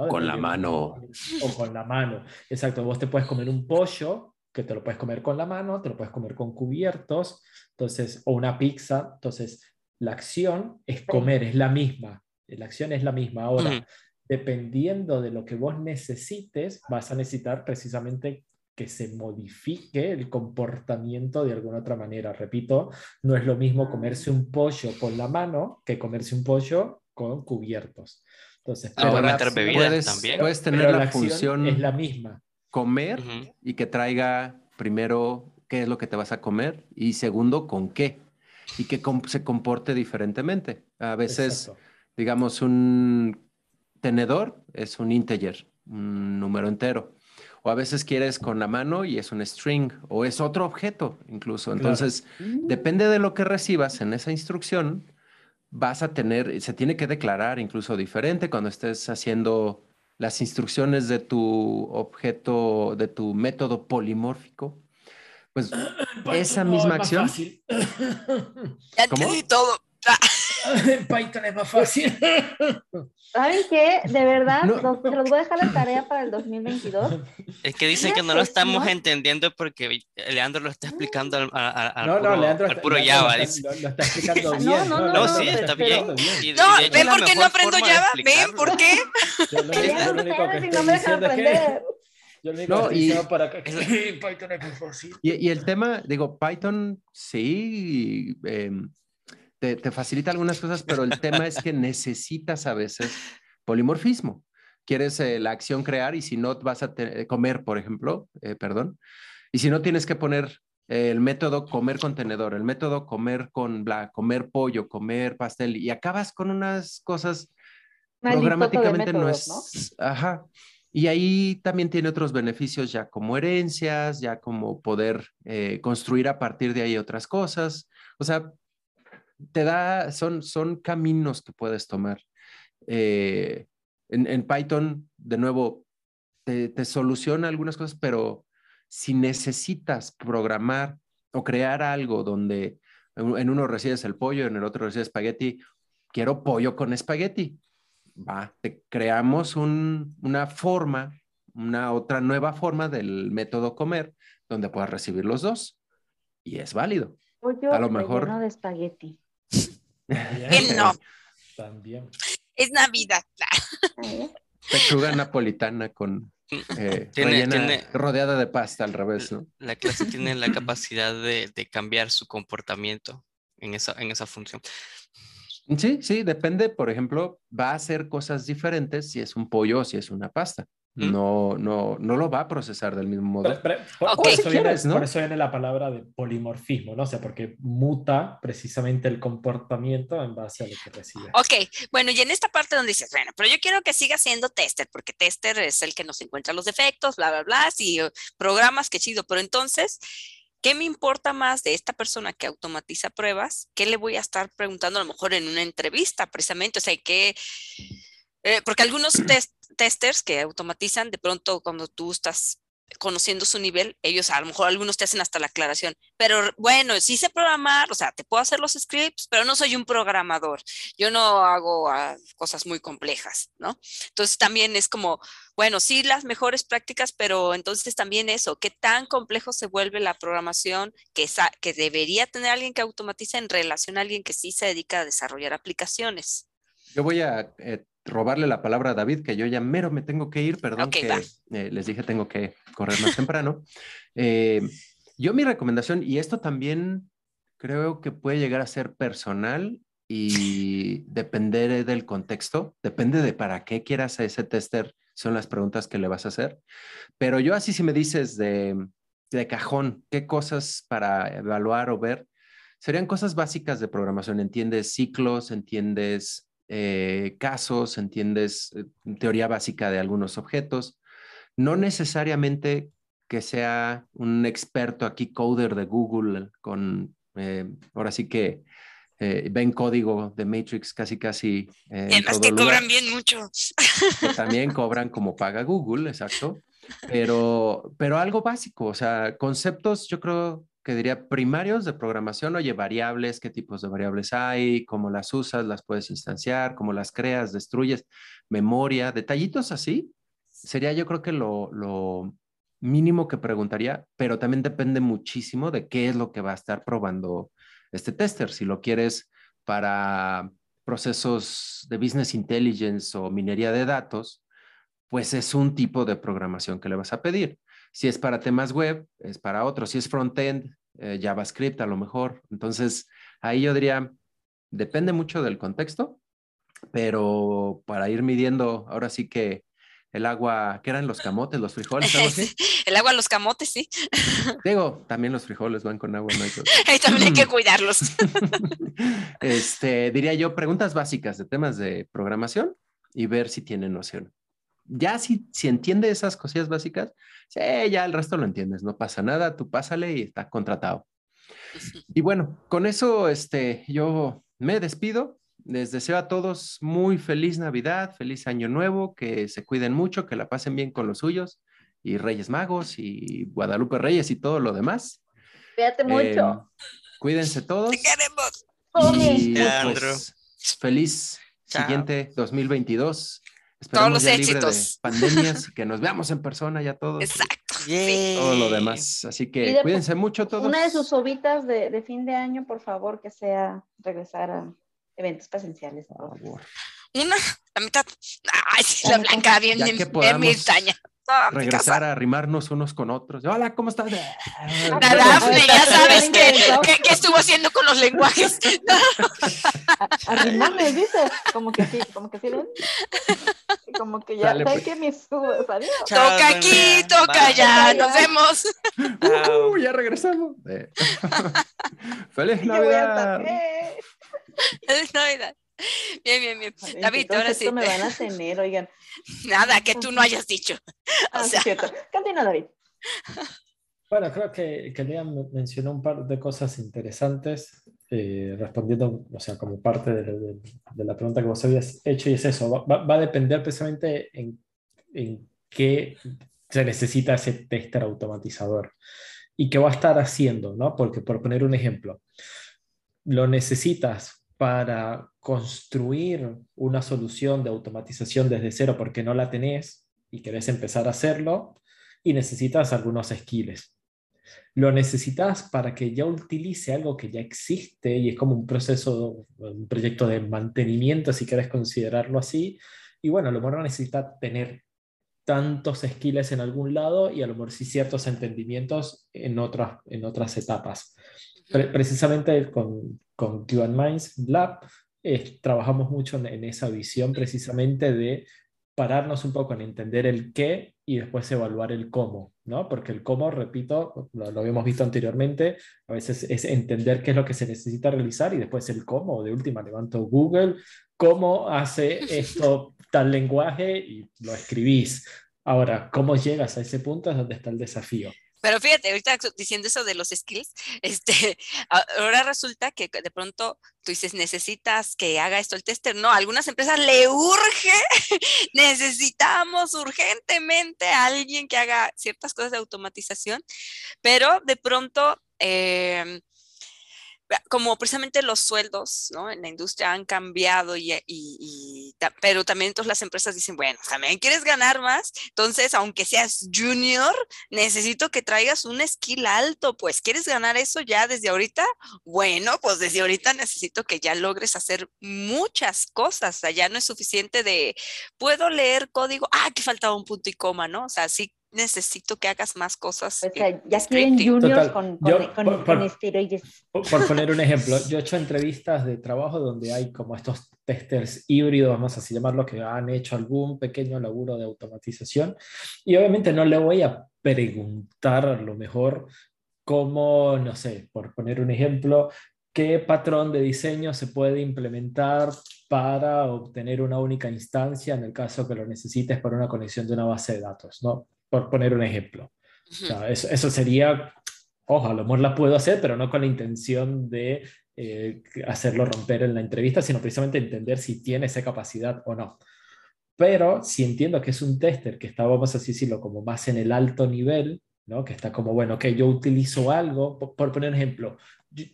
Con la mano. O con la mano. Exacto, vos te puedes comer un pollo que te lo puedes comer con la mano, te lo puedes comer con cubiertos, entonces, o una pizza. Entonces, la acción es comer, es la misma. La acción es la misma. Ahora, dependiendo de lo que vos necesites, vas a necesitar precisamente que se modifique el comportamiento de alguna otra manera. Repito, no es lo mismo comerse un pollo con la mano que comerse un pollo con cubiertos. Entonces, puedes, también. Puedes tener la, función es la misma. Comer y que traiga primero qué es lo que te vas a comer y segundo con qué y que se comporte diferentemente. A veces, digamos, un tenedor es un integer, un número entero. O a veces quieres con la mano y es un string o es otro objeto incluso. Entonces, depende de lo que recibas en esa instrucción, vas a tener, se tiene que declarar incluso diferente cuando estés haciendo las instrucciones de tu objeto, de tu método polimórfico pues esa misma acción. Ya te di todo. Python es más fácil. ¿Saben qué? De verdad, se los voy a dejar la tarea para el 2022. Es que dicen que no lo estamos entendiendo porque Leandro lo está explicando al, al, no, puro, no, Leandro al puro Java. Lo, está explicando bien. No, no, no, sí, está bien. no, ven por qué no aprendo Java. Ven por qué. Yo lo, estoy diciendo es que yo lo único que y, para que Python es. Y, y, el tema, digo, Python sí eh, te, te, facilita algunas cosas, pero el tema es que necesitas a veces polimorfismo. Quieres eh, la acción crear y si no vas a comer, por ejemplo, eh, perdón, y si no tienes que poner el método comer contenedor, el método comer con bla, comer pollo, comer pastel, y acabas con unas cosas programáticamente no es. ¿no? Ajá. Y ahí también tiene otros beneficios ya como herencias, ya como poder eh, construir a partir de ahí otras cosas. O sea, te da, son, son caminos que puedes tomar. Eh, en, Python, de nuevo, te, te, soluciona algunas cosas, pero si necesitas programar o crear algo donde en uno recibes el pollo, en el otro recibes espagueti, quiero pollo con espagueti va, te creamos una forma, una otra nueva forma del método comer donde puedas recibir los dos y es válido. a lo mejor de espagueti. no. También. Es Navidad. Pechuga napolitana con eh, rodeada de pasta al revés, ¿no? La clase tiene la capacidad de, de cambiar su comportamiento en esa, en esa función. Sí, sí, depende, por ejemplo, va a hacer cosas diferentes si es un pollo o si es una pasta. No, no, no lo va a procesar del mismo modo. por, eso viene, la palabra de polimorfismo, ¿no? O sea, porque muta precisamente el comportamiento en base a lo que recibe. Ok, bueno, y en esta parte donde dices, bueno, pero yo quiero que siga siendo tester, porque tester es el que nos encuentra los defectos, bla, bla, bla, y programas, qué chido, pero entonces ¿Qué me importa más de esta persona que automatiza pruebas? ¿Qué le voy a estar preguntando a lo mejor en una entrevista precisamente? O sea, que, eh, porque algunos testers que automatizan, de pronto cuando tú estás conociendo su nivel, ellos a lo mejor algunos te hacen hasta la aclaración, pero bueno, sí sé programar, o sea, te puedo hacer los scripts, pero no soy un programador, yo no hago ah, cosas muy complejas, ¿no? Entonces también es como, bueno, sí las mejores prácticas, pero entonces también eso, qué tan complejo se vuelve la programación que, que debería tener alguien que automatiza en relación a alguien que sí se dedica a desarrollar aplicaciones. Yo voy a eh, robarle la palabra a David, que yo ya mero me tengo que ir, perdón que eh, les dije tengo que correr más temprano. Eh, yo mi recomendación, y esto también creo que puede llegar a ser personal y depender del contexto, depende de para qué quieras a ese tester son las preguntas que le vas a hacer. Pero yo así si me dices de, de cajón, ¿qué cosas para evaluar o ver? Serían cosas básicas de programación. Entiendes ciclos, entiendes eh, casos, entiendes eh, teoría básica de algunos objetos. No necesariamente que sea un experto aquí, coder de Google, con, eh, ahora sí que ven código de Matrix casi casi. además que cobran bien mucho. también cobran como paga Google, exacto. Pero, pero algo básico, o sea, conceptos yo creo que diría primarios de programación, oye, variables, qué tipos de variables hay, cómo las usas, las puedes instanciar, cómo las creas, destruyes, memoria, detallitos así, sería yo creo que lo, mínimo que preguntaría, pero también depende muchísimo de qué es lo que va a estar probando este tester. Si lo quieres para procesos de business intelligence o minería de datos, pues es un tipo de programación que le vas a pedir. Si es para temas web, es para otro. Si es frontend, eh, JavaScript a lo mejor. Entonces, ahí yo diría, depende mucho del contexto, pero para ir midiendo, ahora sí que el agua, ¿qué eran los camotes, los frijoles? el agua, los camotes, sí. Digo, también los frijoles van con agua, no hay también hay que cuidarlos. este, diría yo, preguntas básicas de temas de programación y ver si tienen noción ya si, si entiende esas cosillas básicas, ya el resto lo entiendes, no pasa nada, tú pásale y está contratado. Y bueno, con eso este, yo me despido. Les deseo a todos muy feliz Navidad, feliz Año Nuevo, que se cuiden mucho, que la pasen bien con los suyos y Reyes Magos y Guadalupe Reyes y todo lo demás. Cuídate mucho. Em, cuídense todos. Te queremos. Y pues, feliz siguiente 2022 todos los éxitos. pandemias, que nos veamos en persona ya todos. Exacto. Todo lo demás. Así que cuídense mucho todos. Una de sus ovitas de, de, fin de año, por favor, que sea regresar a eventos presenciales. Por favor. Una, la mitad. Ay, sí, la blanca, bien, bien, bien, regresar a arrimarnos unos con otros. Hola, ¿cómo estás? Dafne, ya sabes qué, qué, estuvo haciendo con los lenguajes. Arrimarme, dice, como que sí, como que sí, ¿ven? Como que ya, ¿sabes pues. que mis adiós. Toca aquí, toca ya, nos vemos. Uh, ya regresamos. Feliz Navidad. Feliz Navidad. Bien, bien, bien. David, ahora sí. me van a tener, oigan. Nada que tú no hayas dicho. Ah, o sea... cierto. David. Bueno, creo que, que Liam mencionó un par de cosas interesantes, eh, respondiendo, o sea, como parte de, la pregunta que vos habías hecho, y es eso, va, va a depender precisamente en, en, qué se necesita ese tester automatizador y qué va a estar haciendo, ¿no? Porque, por poner un ejemplo, lo necesitas para construir una solución de automatización desde cero porque no la tenés y querés empezar a hacerlo y necesitas algunos skills. Lo necesitas para que ya utilice algo que ya existe y es como un proceso, un proyecto de mantenimiento, si querés considerarlo así. Y bueno, a lo mejor no necesita tener tantos skills en algún lado y a lo mejor sí ciertos entendimientos en otras, en otras etapas. Precisamente con, con Q Minds Lab trabajamos mucho en, esa visión precisamente de pararnos un poco en entender el qué y después evaluar el cómo, ¿no? Porque el cómo, repito, lo, lo, habíamos visto anteriormente, a veces es entender qué es lo que se necesita realizar y después el cómo, de última levanto Google, cómo hace esto tal lenguaje y lo escribís. Ahora, ¿cómo llegas a ese punto? Es donde está el desafío. Pero fíjate, ahorita diciendo eso de los skills, este, ahora resulta que de pronto tú dices, necesitas que haga esto el tester. No, a algunas empresas le urge, necesitamos urgentemente a alguien que haga ciertas cosas de automatización, pero de pronto... Eh, como precisamente los sueldos ¿no? en la industria han cambiado, y, y, pero también todas las empresas dicen, bueno, también quieres ganar más, entonces aunque seas junior, necesito que traigas un skill alto, pues quieres ganar eso ya desde ahorita, bueno, pues desde ahorita necesito que ya logres hacer muchas cosas, o ya no es suficiente de, puedo leer código, ah, que faltaba un punto y coma, ¿no? O sea, sí necesito que hagas más cosas. O sea, ya quieren juniors con, con, con, por, por, poner un ejemplo, yo he hecho entrevistas de trabajo donde hay como estos testers híbridos, vamos a así llamarlo, que han hecho algún pequeño laburo de automatización. Y obviamente no le voy a preguntar a lo mejor cómo, no sé, por poner un ejemplo, qué patrón de diseño se puede implementar para obtener una única instancia en el caso que lo necesites para una conexión de una base de datos, ¿no? Por poner un ejemplo. eso, eso, sería, ojo, a lo mejor la puedo hacer, pero no con la intención de eh, hacerlo romper en la entrevista, sino precisamente entender si tiene esa capacidad o no. Pero si entiendo que es un tester que está, vamos a decirlo, como más en el alto nivel, ¿no? que está como, bueno, que yo utilizo algo, por, poner un ejemplo,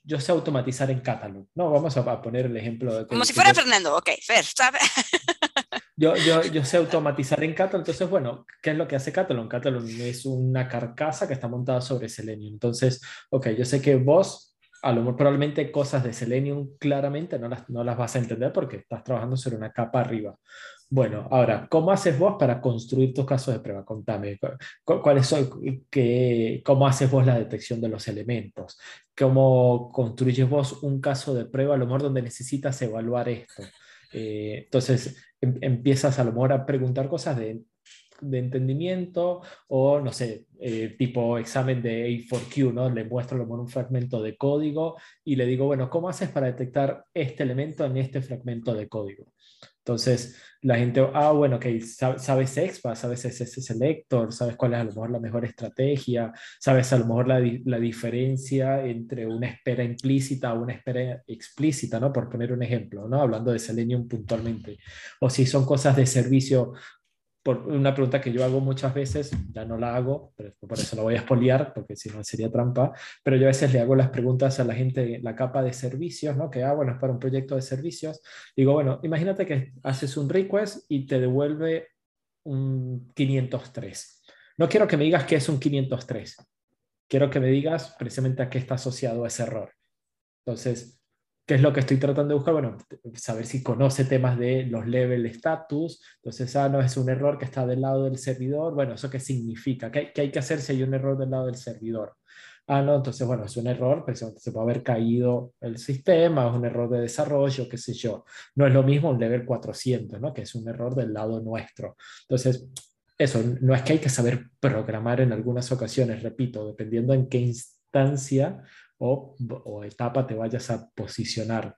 yo, sé automatizar en Catalog, ¿no? Vamos a, poner el ejemplo de... Como si fuera Fernando, ok, Fer, ¿sabe? yo, yo, yo, sé automatizar en Catalog, entonces, bueno, ¿qué es lo que hace Catalog? Catalog es una carcasa que está montada sobre Selenium. Entonces, ok, yo sé que vos a lo mejor probablemente cosas de Selenium claramente no las, no las vas a entender porque estás trabajando sobre una capa arriba. Bueno, ahora, ¿cómo haces vos para construir tus casos de prueba? Contame, ¿cuáles son, qué, ¿cómo haces vos la detección de los elementos? ¿Cómo construyes vos un caso de prueba a lo mejor donde necesitas evaluar esto? Eh, entonces, em, empiezas a lo mejor a preguntar cosas de de entendimiento o, no sé, eh, tipo examen de A4Q, ¿no? Le muestro lo un fragmento de código y le digo, bueno, ¿cómo haces para detectar este elemento en este fragmento de código? Entonces, la gente, ah, bueno, ok, sabes EXPA, sabes ese selector, sabes cuál es a lo mejor la mejor estrategia, sabes a lo mejor la, la diferencia entre una espera implícita o una espera explícita, ¿no? Por poner un ejemplo, ¿no? Hablando de Selenium puntualmente. O si son cosas de servicio por una pregunta que yo hago muchas veces, ya no la hago, pero por eso la voy a expoliar, porque si no sería trampa, pero yo a veces le hago las preguntas a la gente, la capa de servicios, ¿no? Que, ah, bueno, es para un proyecto de servicios. Digo, bueno, imagínate que haces un request y te devuelve un 503. No quiero que me digas qué es un 503. Quiero que me digas precisamente a qué está asociado ese error. Entonces, ¿Qué es lo que estoy tratando de buscar? Bueno, saber si conoce temas de los level status. Entonces, ah, no, es un error que está del lado del servidor. Bueno, ¿eso qué significa? ¿Qué, hay que hacer si hay un error del lado del servidor? Ah, no, entonces, bueno, es un error, pero se puede haber caído el sistema, es un error de desarrollo, qué sé yo. No es lo mismo un level 400, ¿no? Que es un error del lado nuestro. Entonces, eso, no es que hay que saber programar en algunas ocasiones, repito, dependiendo en qué instancia o, etapa te vayas a posicionar.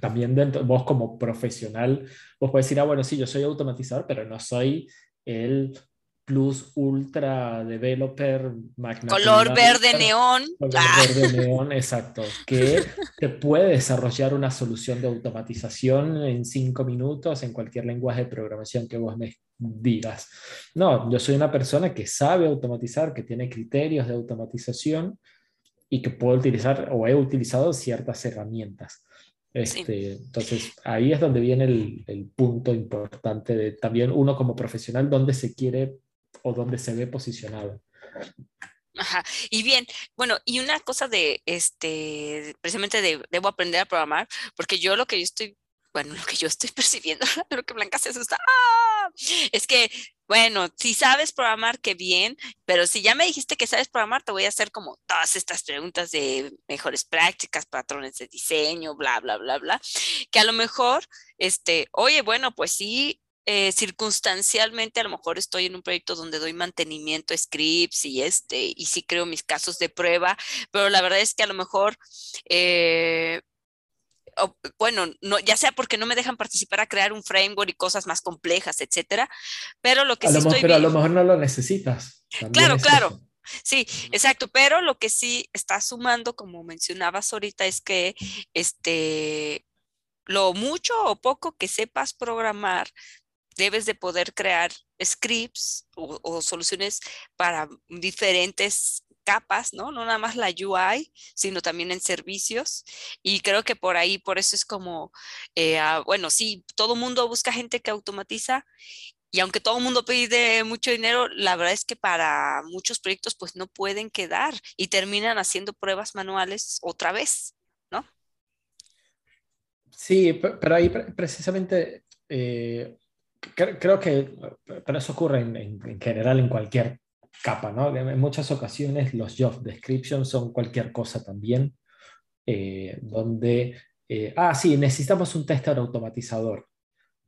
También dentro, vos como profesional, vos puedes decir, ah, bueno, sí, yo soy automatizador, pero no soy el plus ultra developer color verde neón color ah. verde neón exacto que te puede desarrollar una solución de automatización en cinco minutos en cualquier lenguaje de programación que vos me digas no yo soy una persona que sabe automatizar que tiene criterios de automatización y que puedo utilizar o he utilizado ciertas herramientas. Este, Entonces, ahí es donde viene el, el, punto importante de también uno como profesional, dónde se quiere o dónde se ve posicionado. Ajá. Y bien, bueno, y una cosa de, este, precisamente de, debo aprender a programar, porque yo lo que yo estoy, bueno, lo que yo estoy percibiendo, lo que Blanca se asusta, ¡ah! es que bueno, si sabes programar, qué bien, pero si ya me dijiste que sabes programar, te voy a hacer como todas estas preguntas de mejores prácticas, patrones de diseño, bla, bla, bla, bla, que a lo mejor, este, oye, bueno, pues sí, eh, circunstancialmente a lo mejor estoy en un proyecto donde doy mantenimiento scripts y este y sí creo mis casos de prueba, pero la verdad es que a lo mejor eh, bueno, no, ya sea porque no me dejan participar a crear un framework y cosas más complejas, etcétera, pero lo que sí estoy Pero a lo mejor no lo necesitas. claro, claro. Sí, exacto, pero lo que sí está sumando, como mencionabas ahorita, es que este, lo mucho o poco que sepas programar, debes de poder crear scripts o soluciones para diferentes capas, ¿no? No nada más la UI, sino también en servicios. Y creo que por ahí, por eso es como, eh, ah, bueno, sí, todo mundo busca gente que automatiza y aunque todo el mundo pide mucho dinero, la verdad es que para muchos proyectos pues no pueden quedar y terminan haciendo pruebas manuales otra vez, ¿no? Sí, pero ahí precisamente eh, creo que, pero eso ocurre en, general en cualquier capa, ¿no? En muchas ocasiones los job descriptions son cualquier cosa también, eh, donde eh, ah, sí, necesitamos un tester automatizador.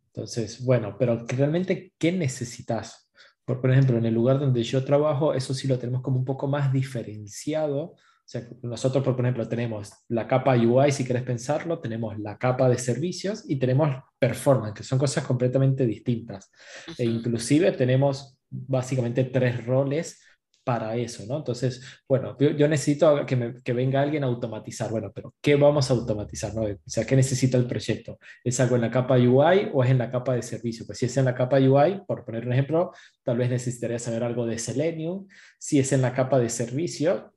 Entonces, bueno, pero realmente, ¿qué necesitas? Por, por ejemplo, en el lugar donde yo trabajo, eso sí lo tenemos como un poco más diferenciado sea, nosotros, por ejemplo, tenemos la capa UI, si quieres pensarlo, tenemos la capa de servicios y tenemos performance, que son cosas completamente distintas. E inclusive tenemos básicamente tres roles para eso, ¿no? Entonces, bueno, yo, necesito que, me, que, venga alguien a automatizar. Bueno, pero ¿qué vamos a automatizar? No? O sea, ¿qué necesita el proyecto? ¿Es algo en la capa UI o es en la capa de servicio? Pues si es en la capa UI, por poner un ejemplo, tal vez necesitaría saber algo de Selenium. Si es en la capa de servicio,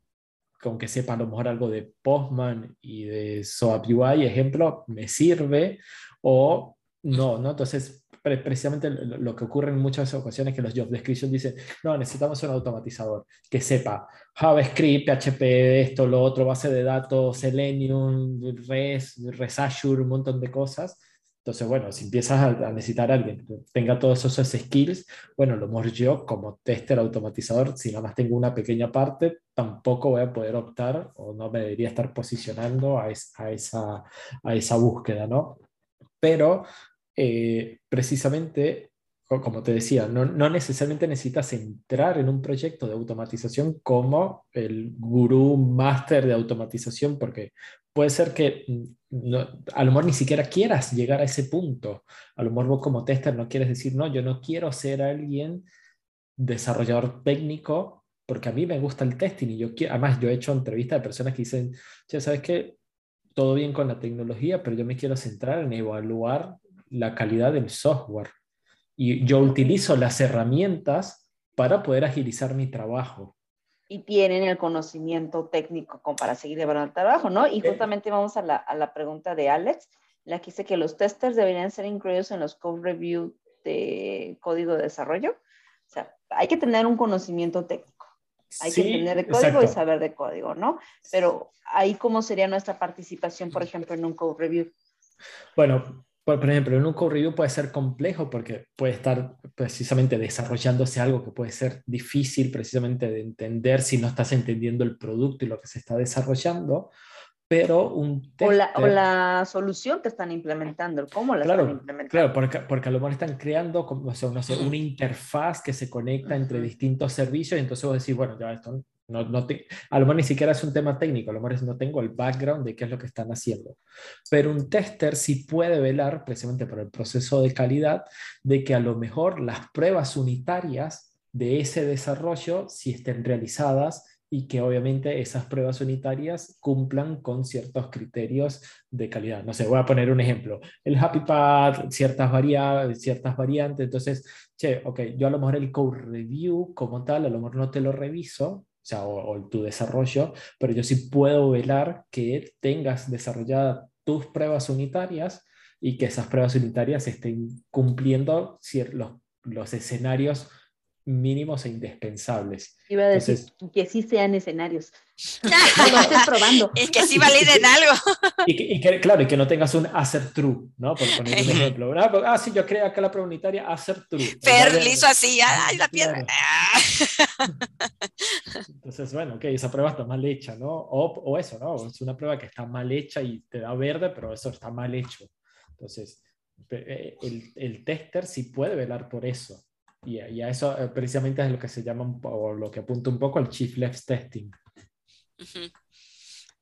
con que sepa a lo mejor algo de Postman y de SOAP UI, ejemplo, me sirve o no, ¿no? Entonces, precisamente lo que ocurre en muchas ocasiones que los job descriptions dicen, no, necesitamos un automatizador que sepa JavaScript, PHP, esto, lo otro, base de datos, Selenium, REST, REST Azure, un montón de cosas, entonces, bueno, si empiezas a, necesitar a alguien que tenga todos esos skills, bueno, lo mejor yo como tester automatizador, si nada más tengo una pequeña parte, tampoco voy a poder optar o no debería estar posicionando a, a, esa, a esa búsqueda, ¿no? Pero eh, precisamente como te decía, no, no, necesariamente necesitas entrar en un proyecto de automatización como el gurú máster de automatización, porque puede ser que mm, a lo mejor ni siquiera quieras llegar a ese punto. A lo mejor vos como tester no quieres decir, no, yo no quiero ser alguien desarrollador técnico, porque a mí me gusta el testing y yo además yo he hecho entrevistas de personas que dicen, ya sabes que todo bien con la tecnología, pero yo me quiero centrar en evaluar la calidad del software y yo utilizo las herramientas para poder agilizar mi trabajo. Y tienen el conocimiento técnico como para seguir llevando el trabajo, ¿no? Y justamente vamos a la, a la pregunta de Alex, la que dice que los testers deberían ser incluidos en los code review de código de desarrollo. O sea, hay que tener un conocimiento técnico. Hay que entender de código y saber de código, ¿no? Pero ahí, ¿cómo sería nuestra participación, por ejemplo, en un code review? Bueno, por, ejemplo, en un code review puede ser complejo porque puede estar precisamente desarrollándose algo que puede ser difícil precisamente de entender si no estás entendiendo el producto y lo que se está desarrollando, pero un o, la, o, la, solución que están implementando, cómo la están implementando. Claro, porque, porque a lo mejor están creando como, o sea, no sé, una interfaz que se conecta entre distintos servicios y entonces vos decís, bueno, ya esto no, no te, a lo mejor ni siquiera es un tema técnico, a lo mejor no tengo el background de qué es lo que están haciendo. Pero un tester sí puede velar, precisamente por el proceso de calidad, de que a lo mejor las pruebas unitarias de ese desarrollo sí estén realizadas y que obviamente esas pruebas unitarias cumplan con ciertos criterios de calidad. No sé, voy a poner un ejemplo. El Happy Path, ciertas, variables, ciertas variantes. Entonces, che, ok, yo a lo mejor el code review como tal, a lo mejor no te lo reviso, o sea, o, tu desarrollo, pero yo sí puedo velar que tengas desarrolladas tus pruebas unitarias y que esas pruebas unitarias estén cumpliendo los, los escenarios mínimos e indispensables. Iba a decir que sí sean escenarios. no estés probando. Es que sí validen algo. y, que, claro, y que no tengas un hacer true, ¿no? Por poner un ejemplo. Ah, sí, yo creo que la prueba unitaria hacer true. Fer le hizo así, ay, la piedra. Entonces, bueno, ok, esa prueba está mal hecha, ¿no? O, o eso, ¿no? Es una prueba que está mal hecha y te da verde, pero eso está mal hecho. Entonces, eh, el, el tester sí puede velar por eso y, a eso eh, precisamente es lo que se llama, o lo que apunta un poco al Chief Left Testing.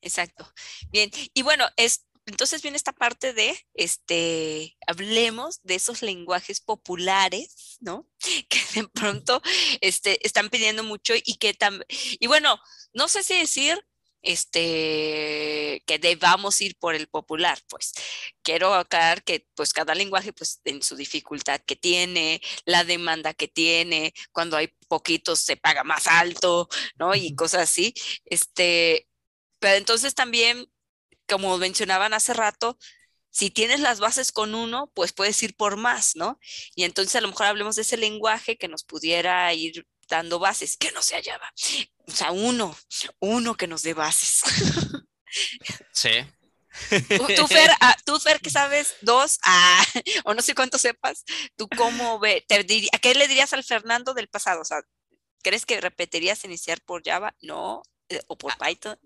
Exacto. Bien, y bueno, es, entonces viene esta parte de, este, hablemos de esos lenguajes populares, ¿no? Que de pronto este, están pidiendo mucho y que también, y bueno, no sé si decir este, que debamos ir por el popular, pues quiero aclarar que pues cada lenguaje pues en su dificultad que tiene, la demanda que tiene, cuando hay poquitos se paga más alto, ¿no? Y cosas así, este, pero entonces también, como mencionaban hace rato, si tienes las bases con uno, pues puedes ir por más, ¿no? Y entonces a lo mejor hablemos de ese lenguaje que nos pudiera ir dando bases, que no se hallaba. O sea, uno, uno que nos dé bases. Sí. Tú, Fer, ah, tú, Fer, que sabes, dos, ah, o no sé cuánto sepas, tú cómo ve, te ¿a qué le dirías al Fernando del pasado? O sea, ¿crees que repetirías iniciar por Java? No, eh, o por Python.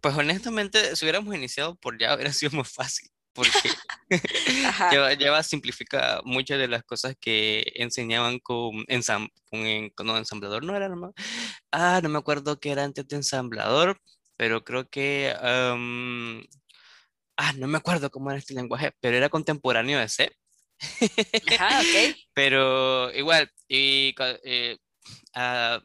pues honestamente, si hubiéramos iniciado por Java, hubiera sido más fácil, porque Java, simplifica muchas de las cosas que enseñaban con, ensam con, no, ensamblador, no era nomás. Ah, no me acuerdo qué era antes de ensamblador, pero creo que. ah, no me acuerdo cómo era este lenguaje, pero era contemporáneo de C. Ajá, ok. pero igual, y, eh, ah,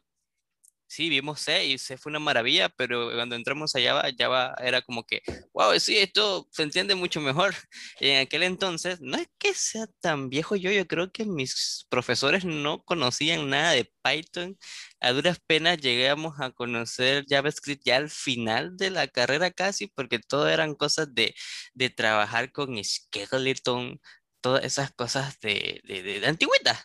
sí, vimos C y C fue una maravilla, pero cuando entramos a Java, Java era como que, wow, sí, esto se entiende mucho mejor. Y en aquel entonces, no es que sea tan viejo yo, yo creo que mis profesores no conocían nada de Python. A duras penas llegamos a conocer JavaScript ya al final de la carrera casi, porque todo eran cosas de, de trabajar con Skeleton, todas esas cosas de, de, de, antigüedad.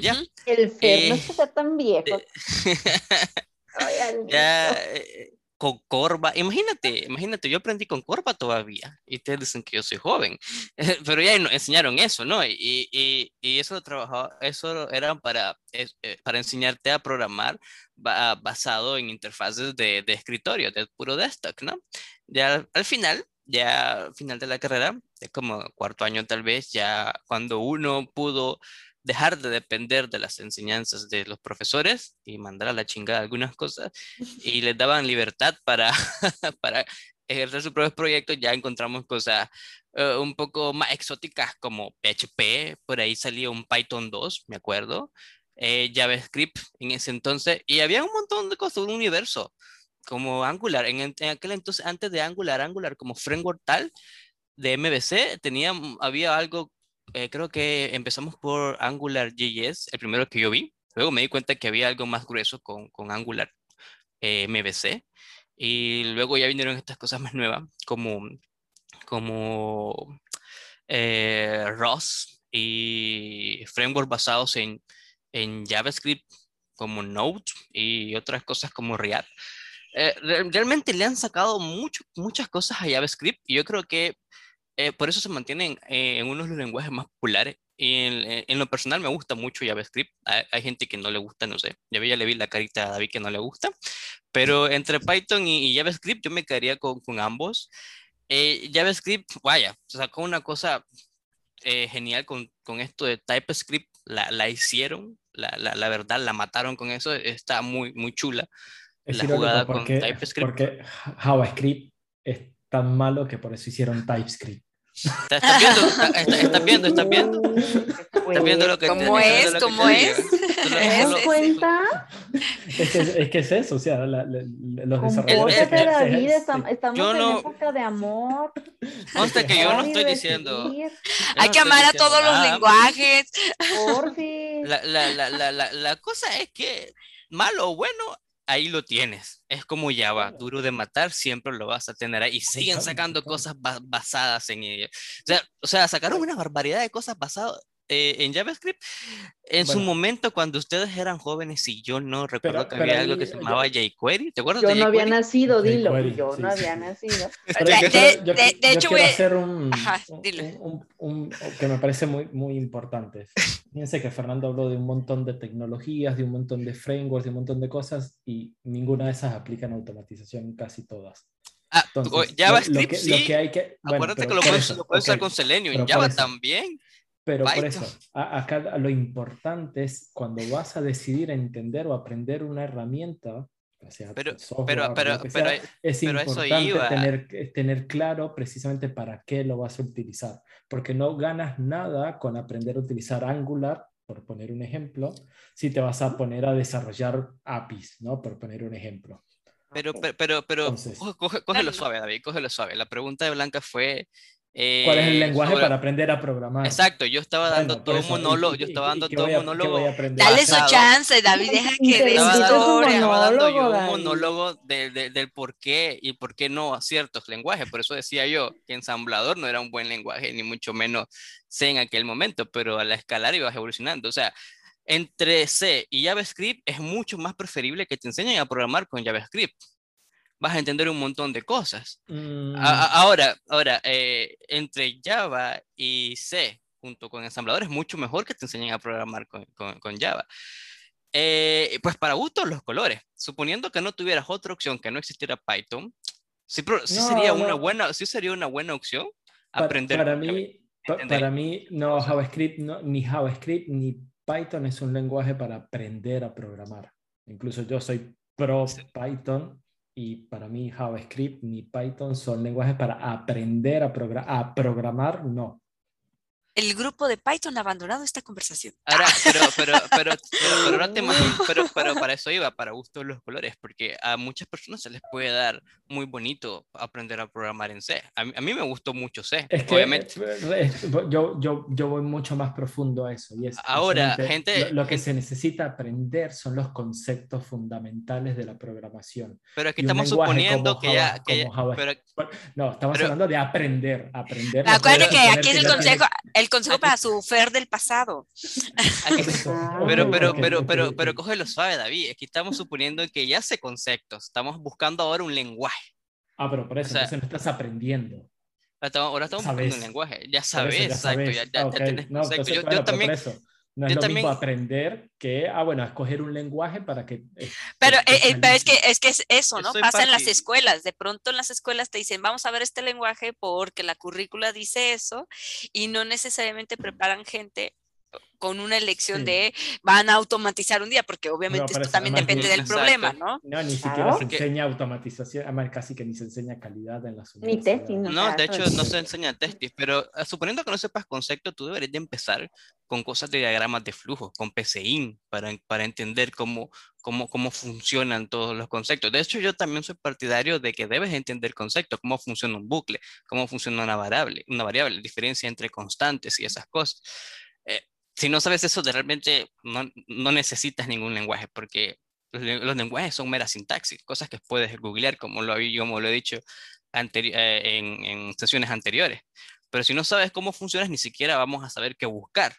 ¿ya? El Fer no eh, está tan viejo. ya, eh, con Corva, imagínate, imagínate, yo aprendí con Corva todavía y ustedes dicen que yo soy joven, pero ya enseñaron eso, ¿no? Y, y, y eso trabajaba, eso era para, eh, para enseñarte a programar basado en interfaces de, de escritorio, de puro desktop, ¿no? Ya al final, ya al final de la carrera, como cuarto año tal vez, ya cuando uno pudo dejar de depender de las enseñanzas de los profesores y mandar a la chingada algunas cosas y les daban libertad para, para ejercer sus propios proyectos, ya encontramos cosas uh, un poco más exóticas como PHP, por ahí salía un Python 2, me acuerdo, eh, JavaScript en ese entonces, y había un montón de cosas, un universo como Angular, en, en aquel entonces, antes de Angular, Angular como framework tal, de MVC, tenía, había algo eh, creo que empezamos por Angular JS, el primero que yo vi. Luego me di cuenta que había algo más grueso con, con Angular eh, MVC. Y luego ya vinieron estas cosas más nuevas, como, como eh, ROS y frameworks basados en, en JavaScript, como Node y otras cosas como React. Eh, realmente le han sacado mucho, muchas cosas a JavaScript y yo creo que eh, por eso se mantienen eh, en uno de los lenguajes más populares. Y en, eh, en, lo personal me gusta mucho JavaScript. Hay, hay, gente que no le gusta, no sé. Ya, ya le vi la carita a David que no le gusta. Pero entre Python y, y JavaScript yo me quedaría con, con ambos. JavaScript, vaya, sacó una cosa genial con, con, esto de TypeScript. La, la hicieron, la, la, la, verdad, la mataron con eso. Está muy, muy chula. Es la jugada con TypeScript. Porque JavaScript es tan malo que por eso hicieron TypeScript. ¿Estás viendo? ¿Estás viendo? ¿Estás viendo? ¿Estás viendo lo que ¿Cómo es? ¿Cómo es? ¿Te das cuenta? Es que, es que es eso, o sea, la, la, los desarrolladores... De la vida, estamos, estamos yo no, en época de amor. Consta que yo no estoy diciendo... Hay que amar a todos los lenguajes. Por fin. La, la, la, la, la cosa es que malo o bueno, ahí lo tienes. Es como Java, duro de matar, siempre lo vas a tener ahí. Y siguen sacando cosas basadas en ello. O sea, o sea, sacaron una barbaridad de cosas basadas eh, en JavaScript en su momento cuando ustedes eran jóvenes y yo no recuerdo que había algo que se llamaba jQuery. ¿Te acuerdas yo de no había nacido, dilo. yo no había nacido. de, hecho, quiero hacer un, un, un, que me parece muy, muy importante. Fíjense que Fernando habló de un montón de tecnologías, de un montón de frameworks, de un montón de cosas y ninguna de esas aplican automatización, casi todas. Ah, Entonces, JavaScript lo, que, sí. Lo que hay que, bueno, Acuérdate que lo puedes, lo puedes okay. usar con Selenium, en Java también. Pero por eso, acá lo importante es cuando vas a decidir entender o aprender una herramienta, o sea, pero, software, pero, pero, sea, es pero importante tener, tener claro precisamente para qué lo vas a utilizar, porque no ganas nada con aprender a utilizar Angular, por poner un ejemplo, si te vas a poner a desarrollar APIs, ¿no? Por poner un ejemplo. Pero, pero, pero, pero Entonces, coge, cógelo suave, David, cógelo suave. La pregunta de Blanca fue eh, ¿Cuál es el lenguaje sobre... para aprender a programar? Exacto, yo estaba dando bueno, todo un monólogo, yo estaba dando todo un monólogo. Dale su chance, David, deja que dé historia. Estaba dando yo un monólogo de, de, del por qué y por qué no a ciertos lenguajes. Por eso decía yo que ensamblador no era un buen lenguaje, ni mucho menos C en aquel momento, pero a la escalar ibas evolucionando. O sea, entre C y JavaScript es mucho más preferible que te enseñen a programar con JavaScript vas a entender un montón de cosas. Mm. A, ahora, ahora eh, entre Java y C, junto con ensambladores, es mucho mejor que te enseñen a programar con, con, con Java. Eh, pues para gustos los colores. Suponiendo que no tuvieras otra opción, que no existiera Python, Sí, pero sí sería una buena, sí sería una buena opción aprender. Para, mí, para mí, no JavaScript, ni JavaScript ni Python es un lenguaje para aprender a programar. Incluso yo soy pro Python y para mí JavaScript ni Python son lenguajes para aprender a, a programar, no el grupo de Python ha abandonado esta conversación. Ahora, pero, pero, pero, pero, pero, pero, para eso iba, para gusto los colores, porque a muchas personas se les puede dar muy bonito aprender a programar en C. A, mí me gustó mucho C, obviamente. Eh, yo, yo, yo voy mucho más profundo a eso. Y es Ahora, gente... Lo, que se necesita aprender son los conceptos fundamentales de la programación. Pero aquí estamos suponiendo que ya... no, estamos hablando de aprender, aprender. Acuérdate que aquí es el consejo el consejo para su Fer del pasado. pero, pero, pero, pero, pero cógelo suave, David. Es que estamos suponiendo que ya sé conceptos. Estamos buscando ahora un lenguaje. Ah, pero por eso, no estás aprendiendo. Ahora estamos buscando un lenguaje. Ya sabes, exacto. Ya, ya, tienes concepto. yo, también. No es lo mismo aprender que, ah, bueno, escoger un lenguaje para que... Eh, pero, eh, eh, pero es, que, es que es eso, ¿no? Pasa en las escuelas. De pronto en las escuelas te dicen, vamos a ver este lenguaje porque la currícula dice eso y no necesariamente preparan gente con una elección de van a automatizar un día, porque obviamente esto también depende del problema, ¿no? No, ni siquiera se enseña automatización, además casi que ni se enseña calidad en las Ni testing. No, de hecho no se enseña testing, pero ah, suponiendo que no sepas concepto, tú deberías de empezar con cosas de diagramas de flujo, con PCIN, para, para entender cómo, cómo, cómo funcionan todos los conceptos. De hecho, yo también soy partidario de que debes entender conceptos, cómo funciona un bucle, cómo funciona una variable, una variable, diferencia entre constantes y esas cosas. Eh, si no sabes eso, realmente no, no necesitas ningún lenguaje, porque los, lenguajes son mera sintaxis, cosas que puedes googlear, como lo, como lo he dicho eh, en, en, sesiones anteriores. Pero si no sabes cómo funciona, ni siquiera vamos a saber qué buscar.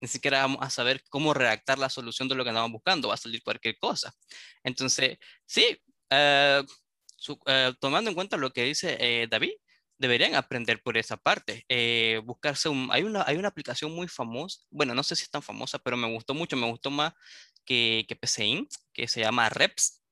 Ni siquiera vamos a saber cómo redactar la solución de lo que andamos buscando. Va a salir cualquier cosa. Entonces, sí, eh, eh, tomando en cuenta lo que dice David, deberían aprender por esa parte. Eh, buscarse un, hay una, hay una aplicación muy famosa, bueno, no sé si es tan famosa, pero me gustó mucho, me gustó más que, que PCIN, que se llama Reps,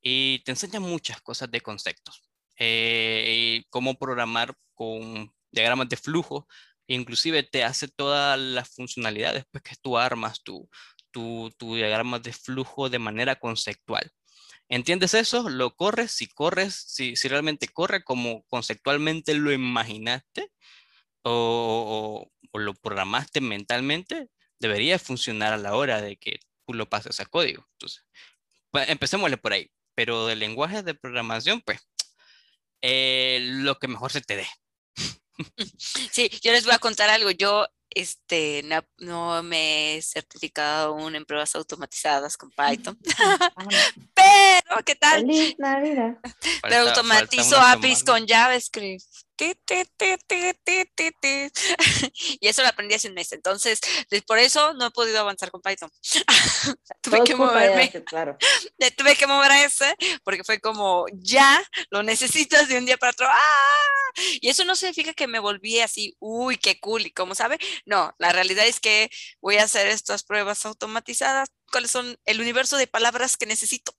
y te enseña muchas cosas de conceptos, eh, y cómo programar con diagramas de flujo, inclusive te hace todas las funcionalidades, pues que tú armas tu, tu, tu diagrama de flujo de manera conceptual. ¿Entiendes eso? Lo corres, si corres, si, si realmente corre como conceptualmente lo imaginaste o, o, lo programaste mentalmente, debería funcionar a la hora de que tú lo pases a código. Entonces, pues, empecémosle por ahí. Pero de lenguaje de programación, pues, eh, lo que mejor se te dé. Sí, yo les voy a contar algo. Yo este, no, me he certificado aún en pruebas automatizadas con Python. Pero, ¿qué tal? Feliz Navidad. Automatizo APIs con JavaScript. y eso lo aprendí hace un mes. Entonces, por eso no he podido avanzar con Python. tuve que moverme. claro. tuve que mover a ese porque fue como, ya lo necesitas de un día para otro. ¡Ah! Y eso no significa que me volví así, uy, qué cool. Y como sabe, no, la realidad es que voy a hacer estas pruebas automatizadas. ¿Cuáles son el universo de palabras que necesito?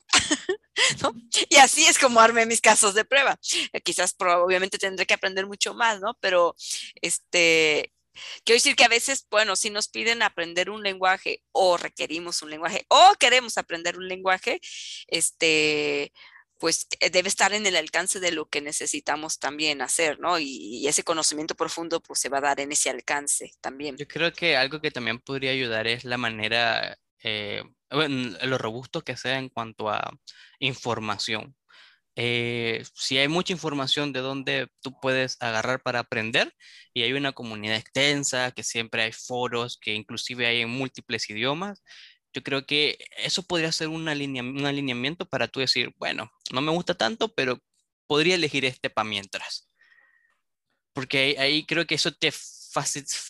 Y así es como armé mis casos de prueba. Eh, quizás obviamente tendré que aprender mucho más, ¿no? Pero este, Quiero decir que a veces, bueno, si nos piden aprender un lenguaje o requerimos un lenguaje o queremos aprender un lenguaje, este, pues eh, debe estar en el alcance de lo que necesitamos también hacer, ¿no? Y, ese conocimiento profundo pues se va a dar en ese alcance también. Yo creo que algo que también podría ayudar es la manera, eh, lo robusto que sea en cuanto a información. Eh, si hay mucha información de dónde tú puedes agarrar para aprender y hay una comunidad extensa, que siempre hay foros, que inclusive hay en múltiples idiomas, yo creo que eso podría ser un, un alineamiento para tú decir, bueno, no me gusta tanto, pero podría elegir este para mientras. Porque ahí, creo que eso te,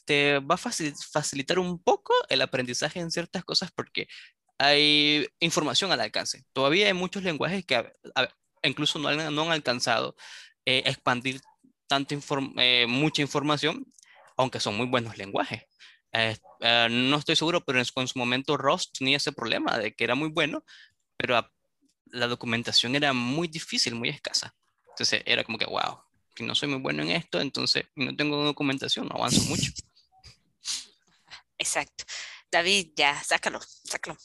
te va a facilitar un poco el aprendizaje en ciertas cosas porque hay información al alcance. Todavía hay muchos lenguajes que incluso no han, alcanzado eh, expandir tanto eh, mucha información, aunque son muy buenos lenguajes. Eh, no estoy seguro, pero en, su momento Rust tenía ese problema de que era muy bueno, pero la documentación era muy difícil, muy escasa. Entonces era como que, wow, que no soy muy bueno en esto, entonces no tengo documentación, no avanzo mucho. Exacto. David, ya, sácalo, sácalo.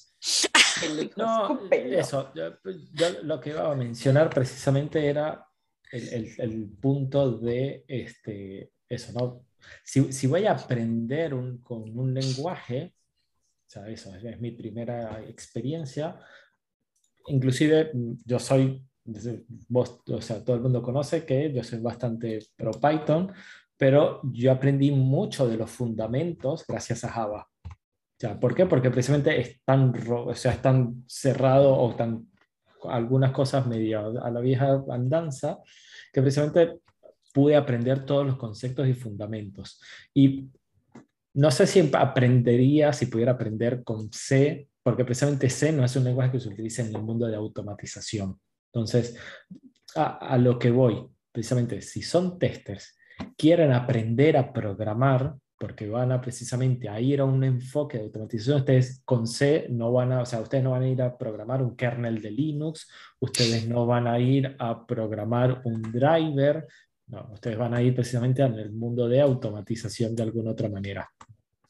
No, eso, pues, yo, lo que iba a mencionar precisamente era el, el, punto de este, eso, ¿no? Si, si voy a aprender un, con un lenguaje, o sea, eso es, mi primera experiencia, inclusive yo soy, vos, o sea, todo el mundo conoce que yo soy bastante pro Python, pero yo aprendí mucho de los fundamentos gracias a Java. ¿Por qué? Porque precisamente es tan, o sea, es tan cerrado o tan algunas cosas medio a la vieja andanza que precisamente pude aprender todos los conceptos y fundamentos. Y no sé si aprendería, si pudiera aprender con C, porque precisamente C no es un lenguaje que se utiliza en el mundo de automatización. Entonces, a, lo que voy, precisamente, si son testers, quieren aprender a programar, porque van a precisamente a ir a un enfoque de automatización. Ustedes con C no van a, o sea, ustedes no van a ir a programar un kernel de Linux, ustedes no van a ir a programar un driver, no, ustedes van a ir precisamente en el mundo de automatización de alguna otra manera.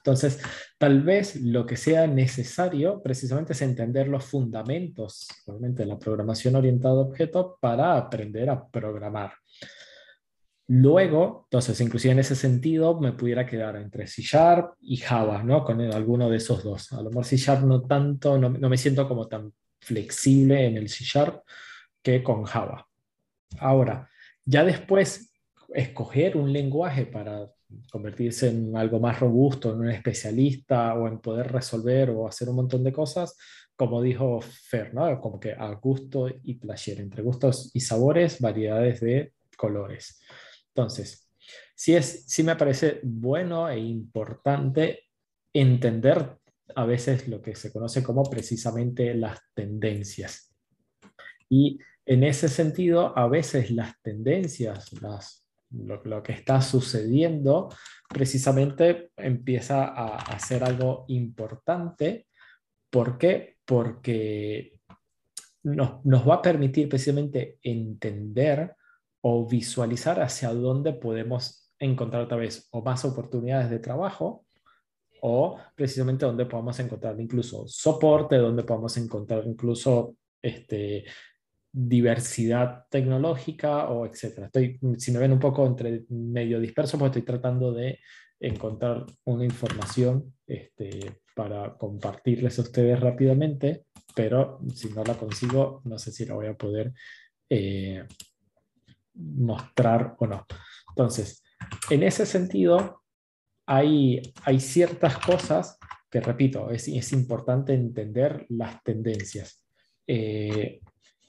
Entonces, tal vez lo que sea necesario precisamente es entender los fundamentos, obviamente, de la programación orientada a objetos para aprender a programar. Luego, entonces, inclusive en ese sentido, me pudiera quedar entre C Sharp y Java, ¿no? Con alguno de esos dos. A lo mejor C Sharp no tanto, no, me siento como tan flexible en el C Sharp que con Java. Ahora, ya después, escoger un lenguaje para convertirse en algo más robusto, en un especialista o en poder resolver o hacer un montón de cosas, como dijo Fer. Como que a gusto y placer, entre gustos y sabores, variedades de colores. Entonces, sí, es, sí me parece bueno e importante entender a veces lo que se conoce como precisamente las tendencias. Y en ese sentido, a veces las tendencias, las, lo, que está sucediendo, precisamente empieza a, a ser algo importante. ¿Por qué? Porque nos, nos va a permitir precisamente entender o visualizar hacia dónde podemos encontrar otra vez o más oportunidades de trabajo o precisamente dónde podemos encontrar incluso soporte, donde podemos encontrar incluso este, diversidad tecnológica o etcétera. Estoy, si me ven un poco entre medio disperso, pues estoy tratando de encontrar una información este, para compartirles a ustedes rápidamente, pero si no la consigo, no sé si la voy a poder eh, mostrar o no. Entonces, en ese sentido, hay, hay ciertas cosas que, repito, es, es importante entender las tendencias. Eh,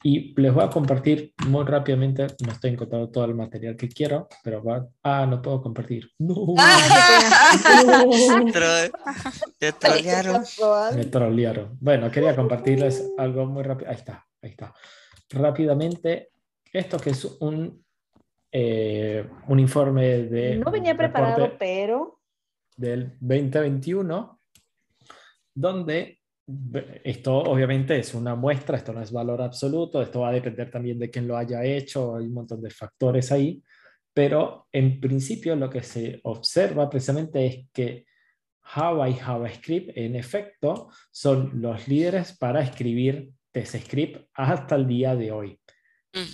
y les voy a compartir muy rápidamente, no estoy encontrando todo el material que quiero, pero va... Ah, no puedo compartir. No. Te trolearon. Me trolearon. Bueno, quería compartirles algo muy rápido. Ahí está, ahí está. Rápidamente, esto que es un, eh, un informe de... No venía preparado, pero... Del 2021, donde esto obviamente es una muestra, esto no es valor absoluto, esto va a depender también de quién lo haya hecho, hay un montón de factores ahí, pero en principio lo que se observa precisamente es que Java y JavaScript en efecto son los líderes para escribir TestScript hasta el día de hoy.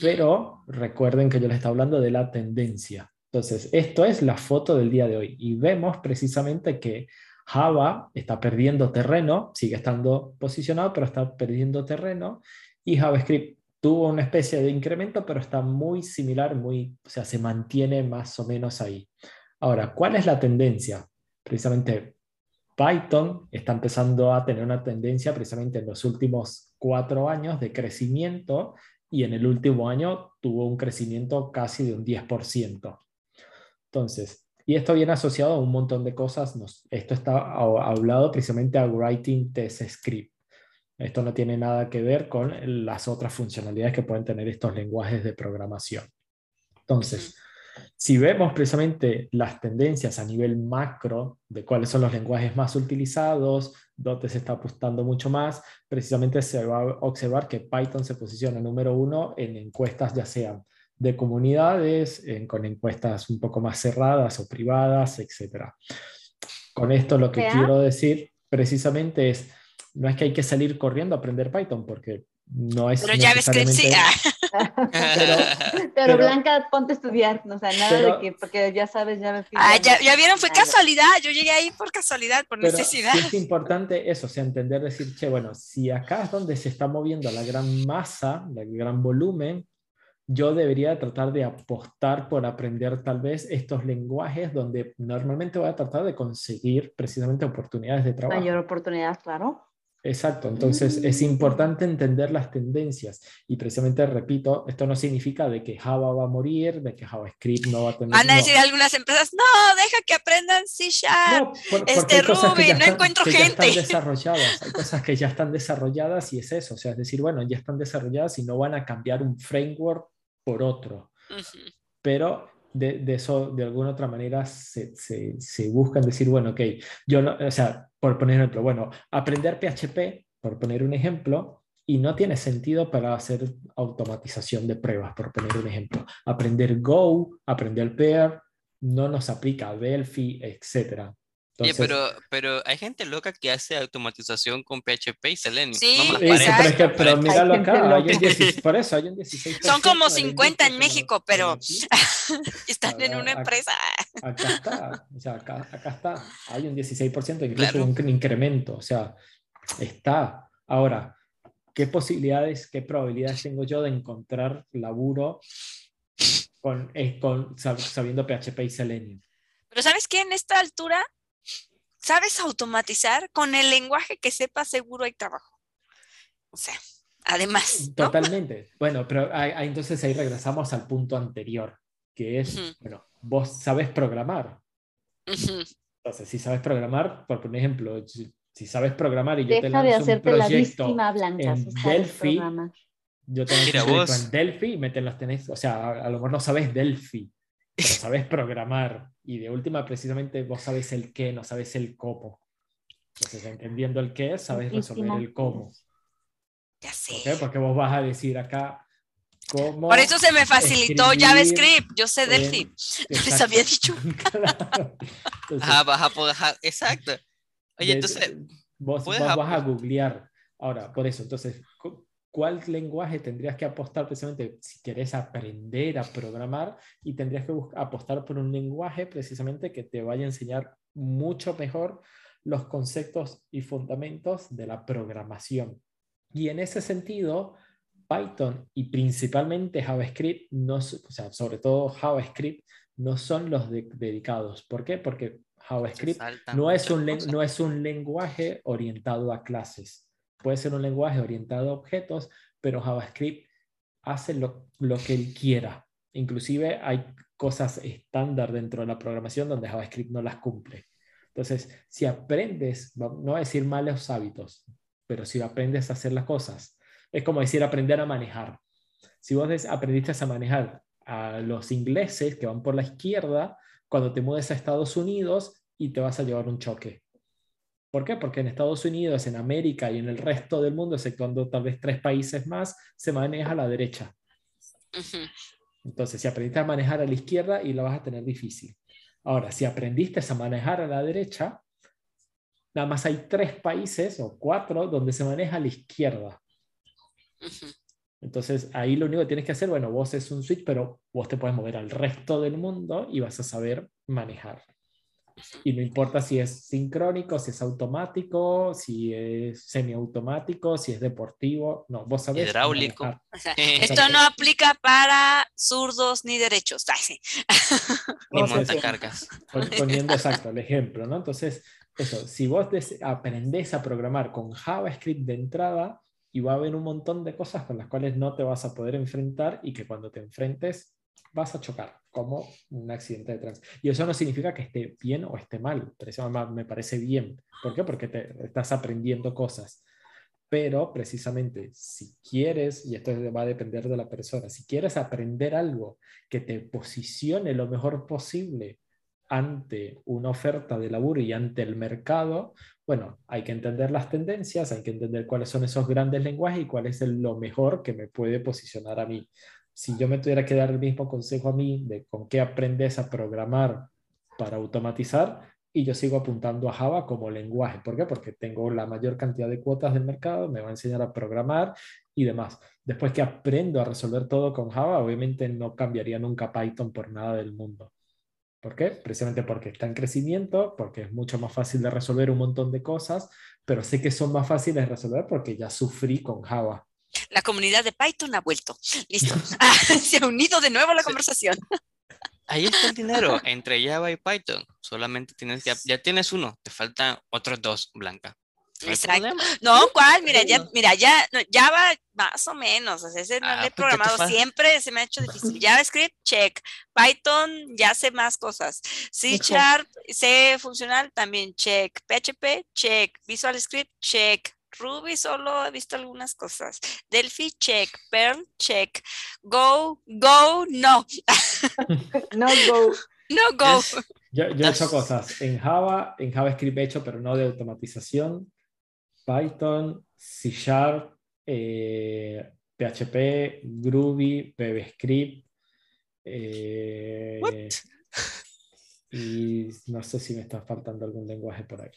Pero recuerden que yo les estaba hablando de la tendencia. Entonces, esto es la foto del día de hoy y vemos precisamente que Java está perdiendo terreno, sigue estando posicionado, pero está perdiendo terreno y JavaScript tuvo una especie de incremento, pero está muy similar, muy, o sea, se mantiene más o menos ahí. Ahora, ¿cuál es la tendencia? Precisamente Python está empezando a tener una tendencia precisamente en los últimos cuatro años de crecimiento y en el último año tuvo un crecimiento casi de un 10%. Entonces, y esto viene asociado a un montón de cosas. esto está hablado precisamente a Writing Test Script. Esto no tiene nada que ver con las otras funcionalidades que pueden tener estos lenguajes de programación. Entonces, si vemos precisamente las tendencias a nivel macro de cuáles son los lenguajes más utilizados, dónde se está apostando mucho más, precisamente se va a observar que Python se posiciona número uno en encuestas ya sean de comunidades, con encuestas un poco más cerradas o privadas, etc. Con esto lo que quiero decir precisamente es, no es que hay que salir corriendo a aprender Python, porque no es pero ya ves que sí. pero, Blanca, ponte a estudiar, no sea, nada de que, porque ya sabes, ya Ah, ya, ya, vieron, fue casualidad, yo llegué ahí por casualidad, por necesidad. es importante eso, o sea, entender, decir, che, bueno, si acá es donde se está moviendo la gran masa, el gran volumen, yo debería tratar de apostar por aprender tal vez estos lenguajes donde normalmente voy a tratar de conseguir precisamente oportunidades de trabajo. Mayor oportunidad, claro. Exacto, entonces es mm. importante entender las tendencias y precisamente repito, esto no significa de que Java va a morir, de que JavaScript no va a tener... Van a decir algunas empresas, no, deja que aprendan C Sharp, este Ruby, no encuentro gente. Ya están desarrolladas, hay cosas que ya están desarrolladas y es eso, o sea, es decir, bueno, ya están desarrolladas y no van a cambiar un framework por otro. Pero de, eso, de alguna otra manera, se, se, se, buscan decir, bueno, ok, yo no, o sea, por poner un ejemplo, bueno, aprender PHP, por poner un ejemplo, y no tiene sentido para hacer automatización de pruebas, por poner un ejemplo. Aprender Go, aprender Pair, no nos aplica Delphi, etc. pero, pero hay gente loca que hace automatización con PHP y Selenium. Sí, no pero, pero míralo acá, hay un 16, por eso hay un 16. Son como 50 en México, pero están en una empresa. Acá está, o sea, acá, acá está, hay un 16%, incluso un incremento, o sea, está. Ahora, ¿qué posibilidades, qué probabilidades tengo yo de encontrar laburo con, eh, con sabiendo PHP y Selenium? Pero ¿sabes qué? En esta altura sabes automatizar, con el lenguaje que sepas seguro hay trabajo. O sea, además. Totalmente. Bueno, pero entonces ahí regresamos al punto anterior, que es, bueno, vos sabes programar. Entonces, si sabes programar, por ejemplo, si, sabes programar y yo te lanzo un proyecto en Delphi, yo tengo un proyecto en Delphi y me te los tenés, o sea, a, a lo mejor no sabes Delphi, pero sabes programar y de última precisamente vos sabes el qué, no sabes el cómo. Entonces, entendiendo el qué, sabes resolver el cómo. Ya sé. Porque vos vas a decir acá cómo. Por eso se me facilitó JavaScript. Yo sé Delphi. Les había dicho. ah, vas a poder. Exacto. Oye, entonces. Vos, vos vas a googlear. Ahora, por eso, entonces, cuál lenguaje tendrías que apostar precisamente si quieres aprender a programar y tendrías que apostar por un lenguaje precisamente que te vaya a enseñar mucho mejor los conceptos y fundamentos de la programación. Y en ese sentido, Python y principalmente JavaScript, no, o sea, sobre todo JavaScript, no son los dedicados. ¿Por qué? Porque JavaScript no es, un no es un lenguaje orientado a clases puede ser un lenguaje orientado a objetos, pero JavaScript hace lo, que él quiera. Inclusive hay cosas estándar dentro de la programación donde JavaScript no las cumple. Entonces, si aprendes, no voy a decir malos hábitos, pero si aprendes a hacer las cosas, es como decir aprender a manejar. Si vos aprendiste a manejar a los ingleses que van por la izquierda, cuando te mudes a Estados Unidos y te vas a llevar un choque. ¿Por qué? Porque en Estados Unidos, en América y en el resto del mundo, exceptuando tal vez tres países más, se maneja a la derecha. Entonces, si aprendiste a manejar a la izquierda y la vas a tener difícil. Ahora, si aprendiste a manejar a la derecha, nada más hay tres países o cuatro donde se maneja a la izquierda. Entonces, ahí lo único que tienes que hacer, bueno, vos es un switch, pero vos te puedes mover al resto del mundo y vas a saber manejar. Y no importa si es sincrónico, si es automático, si es semiautomático, si es deportivo, no, vos sabés. Hidráulico. esto no aplica para zurdos ni derechos. ni montacargas. Poniendo exacto el ejemplo, ¿no? Entonces, eso, si vos aprendés a programar con JavaScript de entrada, y va a haber un montón de cosas con las cuales no te vas a poder enfrentar y que cuando te enfrentes vas a chocar como un accidente de tránsito. Y eso no significa que esté bien o esté mal, pero me parece bien. ¿Por qué? Porque te, estás aprendiendo cosas. Pero precisamente si quieres, y esto va a depender de la persona, si quieres aprender algo que te posicione lo mejor posible ante una oferta de laburo y ante el mercado, bueno, hay que entender las tendencias, hay que entender cuáles son esos grandes lenguajes y cuál es lo mejor que me puede posicionar a mí si yo me tuviera que dar el mismo consejo a mí de con qué aprendes a programar para automatizar, y yo sigo apuntando a Java como lenguaje. ¿Por qué? Porque tengo la mayor cantidad de cuotas del mercado, me va a enseñar a programar y demás. Después que aprendo a resolver todo con Java, obviamente no cambiaría nunca Python por nada del mundo. ¿Por qué? Precisamente porque está en crecimiento, porque es mucho más fácil de resolver un montón de cosas, pero sé que son más fáciles de resolver porque ya sufrí con Java. La comunidad de Python ha vuelto. Listo. Se ha unido de nuevo a la conversación. Ahí está el dinero entre Java y Python. Solamente tienes, ya, ya tienes uno, te faltan otros dos, Blanca. No Exacto. No, ¿cuál? Mira, ya, mira, ya, Java más o menos, o sea, ese no lo he programado siempre, se me ha hecho difícil. JavaScript, check. Python, ya sé más cosas. C Sharp, C funcional, también check. PHP, check. Visual Script, check. Ruby solo he visto algunas cosas. Delphi, check. Perl, check. Go, go, no. no go. No go. yo, he hecho cosas en Java, en JavaScript he hecho, pero no de automatización. Python, C Sharp, PHP, eh, Groovy, BBScript. Eh, y no sé si me está faltando algún lenguaje por ahí.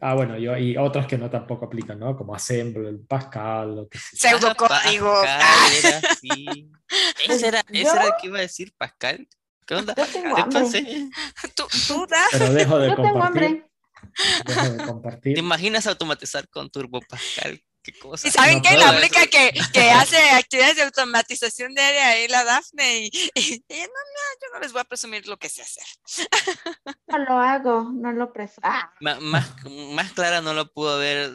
Ah, bueno, yo, y otros que no tampoco aplican, ¿no? Como Assembly, Pascal, lo que sea. Pseudocódigo. Pascal, sí. ¿Ese, era, ¿Ese era el que iba a decir Pascal? ¿Qué onda? Yo tengo hambre. ¿Tú, tú das? Pero dejo de Yo compartir. tengo hambre. Dejo de compartir. ¿Te imaginas automatizar con Turbo Pascal? ¿Qué cosa? ¿Y saben No, qué? La única que, que hace actividades de automatización diaria ahí, la Dafne, y, y- y no, no, yo no les voy a presumir lo que sé hacer. No lo hago, no lo preso. Ah, más, más clara no lo pudo haber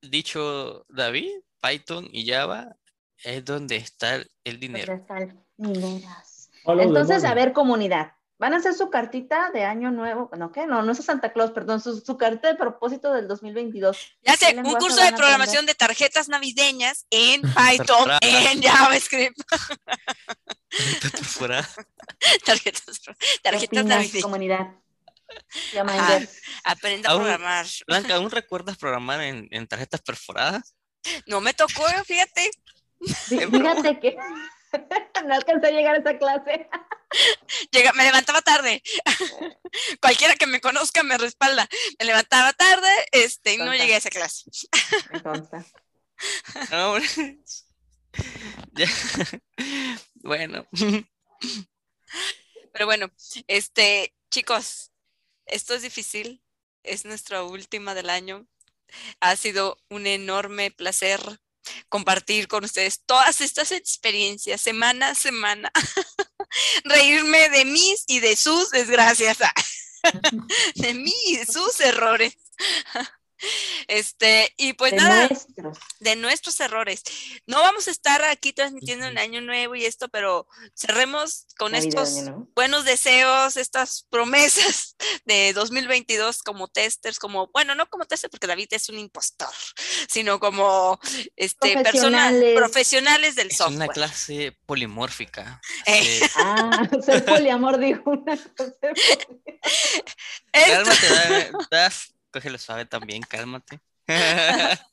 dicho David. Python y Java es donde está el dinero. ¿dónde están mineras? Follow the Entonces, a ver, comunidad, van a hacer su cartita de año nuevo, ¿no qué? No, no es Santa Claus, perdón, su, su carta de propósito del 2022. Ya ¿Qué sé, un curso de programación de tarjetas navideñas en Python, en JavaScript. Tarjetas ¿Qué tarjetas navideñas. comunidad? Minders. Aprenda a programar. Blanca, ¿aún recuerdas programar en, en tarjetas perforadas? No me tocó, fíjate. Fí- Fíjate que no alcancé a llegar a esa clase. Llega, me levantaba tarde. Cualquiera que me conozca me respalda. Me levantaba tarde este, y no llegué a esa clase. Me consta. No, hombre. Ya. Bueno, Pero bueno, este, chicos, esto es difícil. Es nuestra última del año. Ha sido un enorme placer compartir con ustedes todas estas experiencias semana a semana. Reírme de mis y de sus desgracias. De mí y sus errores. Este, y pues de nada, nuestros. de nuestros errores. No vamos a estar aquí transmitiendo el año nuevo y esto, pero cerremos con La vida de estos año nuevo. buenos deseos, estas promesas de 2022 como testers, como, bueno, no como tester porque David es un impostor, sino como este, personas Profesionales. profesionales del es software. una clase polimórfica. Eh. Eh, Ah, ser poliamor dijo una cosa. Esto- cálmate, cógelo suave también, cálmate.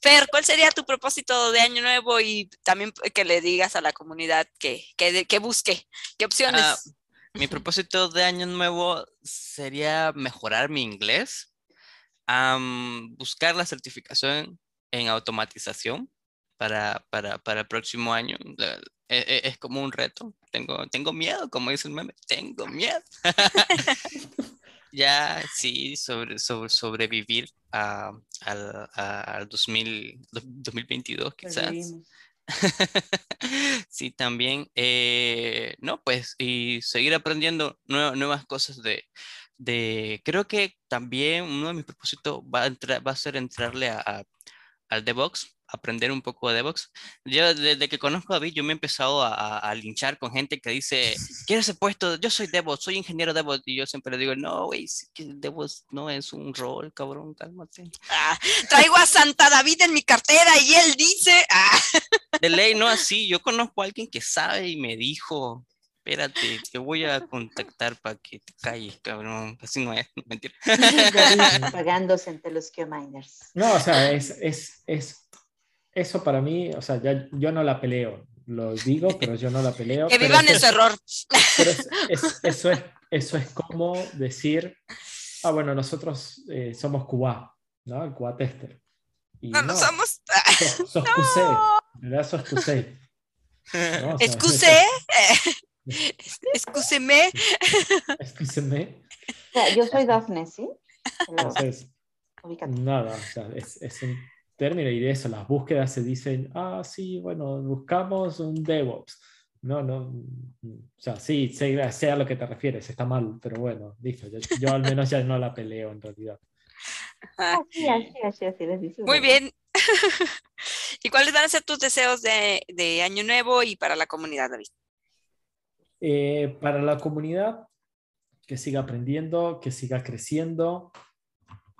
Fer, ¿cuál sería tu propósito de año nuevo y también que le digas a la comunidad que, que, que busque, qué opciones? Ah, mi propósito de año nuevo sería mejorar mi inglés, am, buscar la certificación en automatización para, para, para el próximo año. La- e- e- Es, como un reto. Tengo, tengo miedo, como dice el meme, tengo miedo. ya, sí, sobre, sobre, sobrevivir a, al, a- al 2000, 2022 quizás. Sí, también, eh, no, pues, y seguir aprendiendo nue- nuevas cosas de, de, creo que también uno de mis propósitos va a, entrar, va a ser entrarle a, a- al DevOps, aprender un poco de DevOps. Yo, desde que conozco a David, yo me he empezado a, a- a linchar con gente que dice, quiero ese puesto, yo soy DevOps, soy ingeniero DevOps, y yo siempre le digo, no, güey, DevOps no es un rol, cabrón, cálmate. Ah, traigo a Santa David en mi cartera y él dice, ah, De ley, no así. Yo conozco a alguien que sabe y me dijo, espérate, te voy a contactar para que te calles, cabrón. Así no es, mentira. Pagándose entre los Q-Minders. No, o sea, es, es, es, eso para mí, o sea, ya, yo no la peleo. lo digo, pero yo no la peleo. Que vivan ese error. Pero eso, es, eso es como decir, ah, bueno, nosotros eh, somos QA, ¿no? El QA tester. no, no, somos. Sos, sos QC, en realidad sos QC. ¿no? O sea, Excúseme. Excúseme. yo soy Daphne, ¿sí? Entonces, nada, o sea, es, es, un término y de eso, las búsquedas se dicen, ah, sí, bueno, buscamos un DevOps. No, no, o sea, sí, sea, a lo que te refieres, está mal, pero bueno, dice, yo, al menos ya no la peleo en realidad. Ah, sí, así, así, Muy bien. ¿Y cuáles van a ser tus deseos de, de Año Nuevo y para la comunidad, David? Eh, para la comunidad, que siga aprendiendo, que siga creciendo,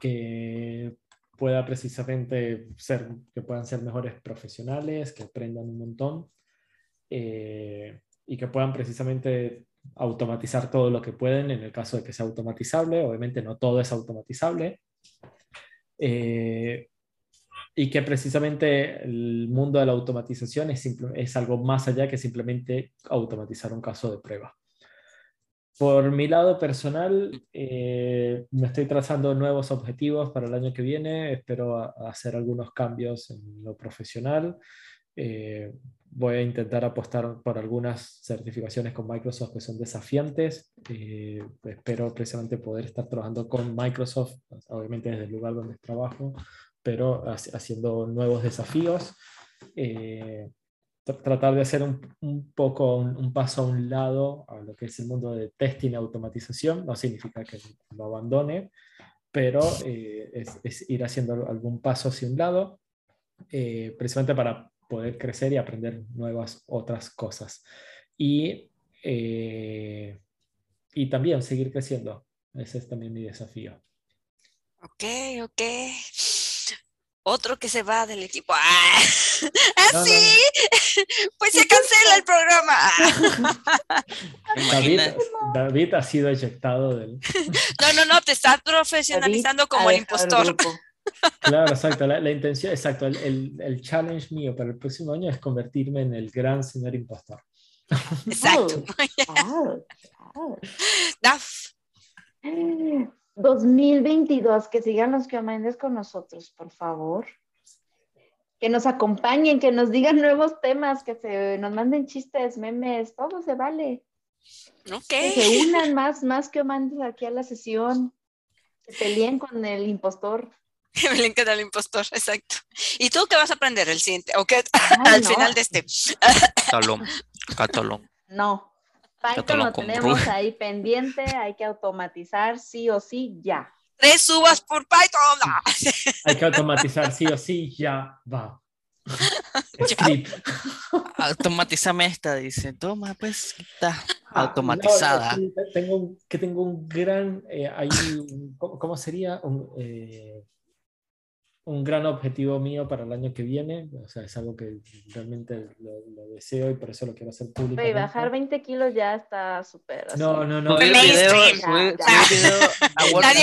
que pueda precisamente ser, que puedan ser mejores profesionales, que aprendan un montón eh, y que puedan precisamente automatizar todo lo que pueden en el caso de que sea automatizable. Obviamente no todo es automatizable. Eh, y que precisamente el mundo de la automatización es, es algo más allá que simplemente automatizar un caso de prueba. Por mi lado personal, eh, me estoy trazando nuevos objetivos para el año que viene. Espero hacer algunos cambios en lo profesional. Eh, voy a intentar apostar por algunas certificaciones con Microsoft que son desafiantes. Eh, espero precisamente poder estar trabajando con Microsoft, obviamente desde el lugar donde trabajo, pero haciendo nuevos desafíos. Tratar de hacer un, poco un, paso a un lado a lo que es el mundo de testing y automatización. No significa que lo abandone, pero eh, es, ir haciendo algún paso hacia un lado, eh, precisamente para poder crecer y aprender nuevas otras cosas. Y, y también seguir creciendo. Ese es también mi desafío. Ok, ok otro que se va del equipo. ¡Ah! ¿Ah sí! Pues se cancela el programa. David, ha sido eyectado del. No, no, no, te estás profesionalizando como el impostor. Claro, exacto. La, intención, exacto. El, el, challenge mío para el próximo año es convertirme en el gran señor impostor. Exacto. Oh, 2022, que sigan los Kiomendes con nosotros, por favor. Que nos acompañen, que nos digan nuevos temas, que se nos manden chistes, memes, todo se vale. Que se unan más, más Kiomandes aquí a la sesión. Que peleen con el impostor. Que peleen con el impostor, exacto. ¿Y tú qué vas a aprender el siguiente? ¿O qué al final de este? Catalón, catalón. No, Python lo tenemos ahí pendiente, hay que automatizar sí o sí ya. Tres uvas por Python. hay que automatizar sí o sí ya va. Script. Automatízame esta, dice. Toma, pues está ah, automatizada. tengo, que tengo un gran, eh, ¿cómo, sería? Un, eh, un gran objetivo mío para el año que viene. O sea, es algo que realmente lo, deseo y por eso lo quiero hacer público. Y bajar 20 kilos ya está súper. No, no, no. Nadie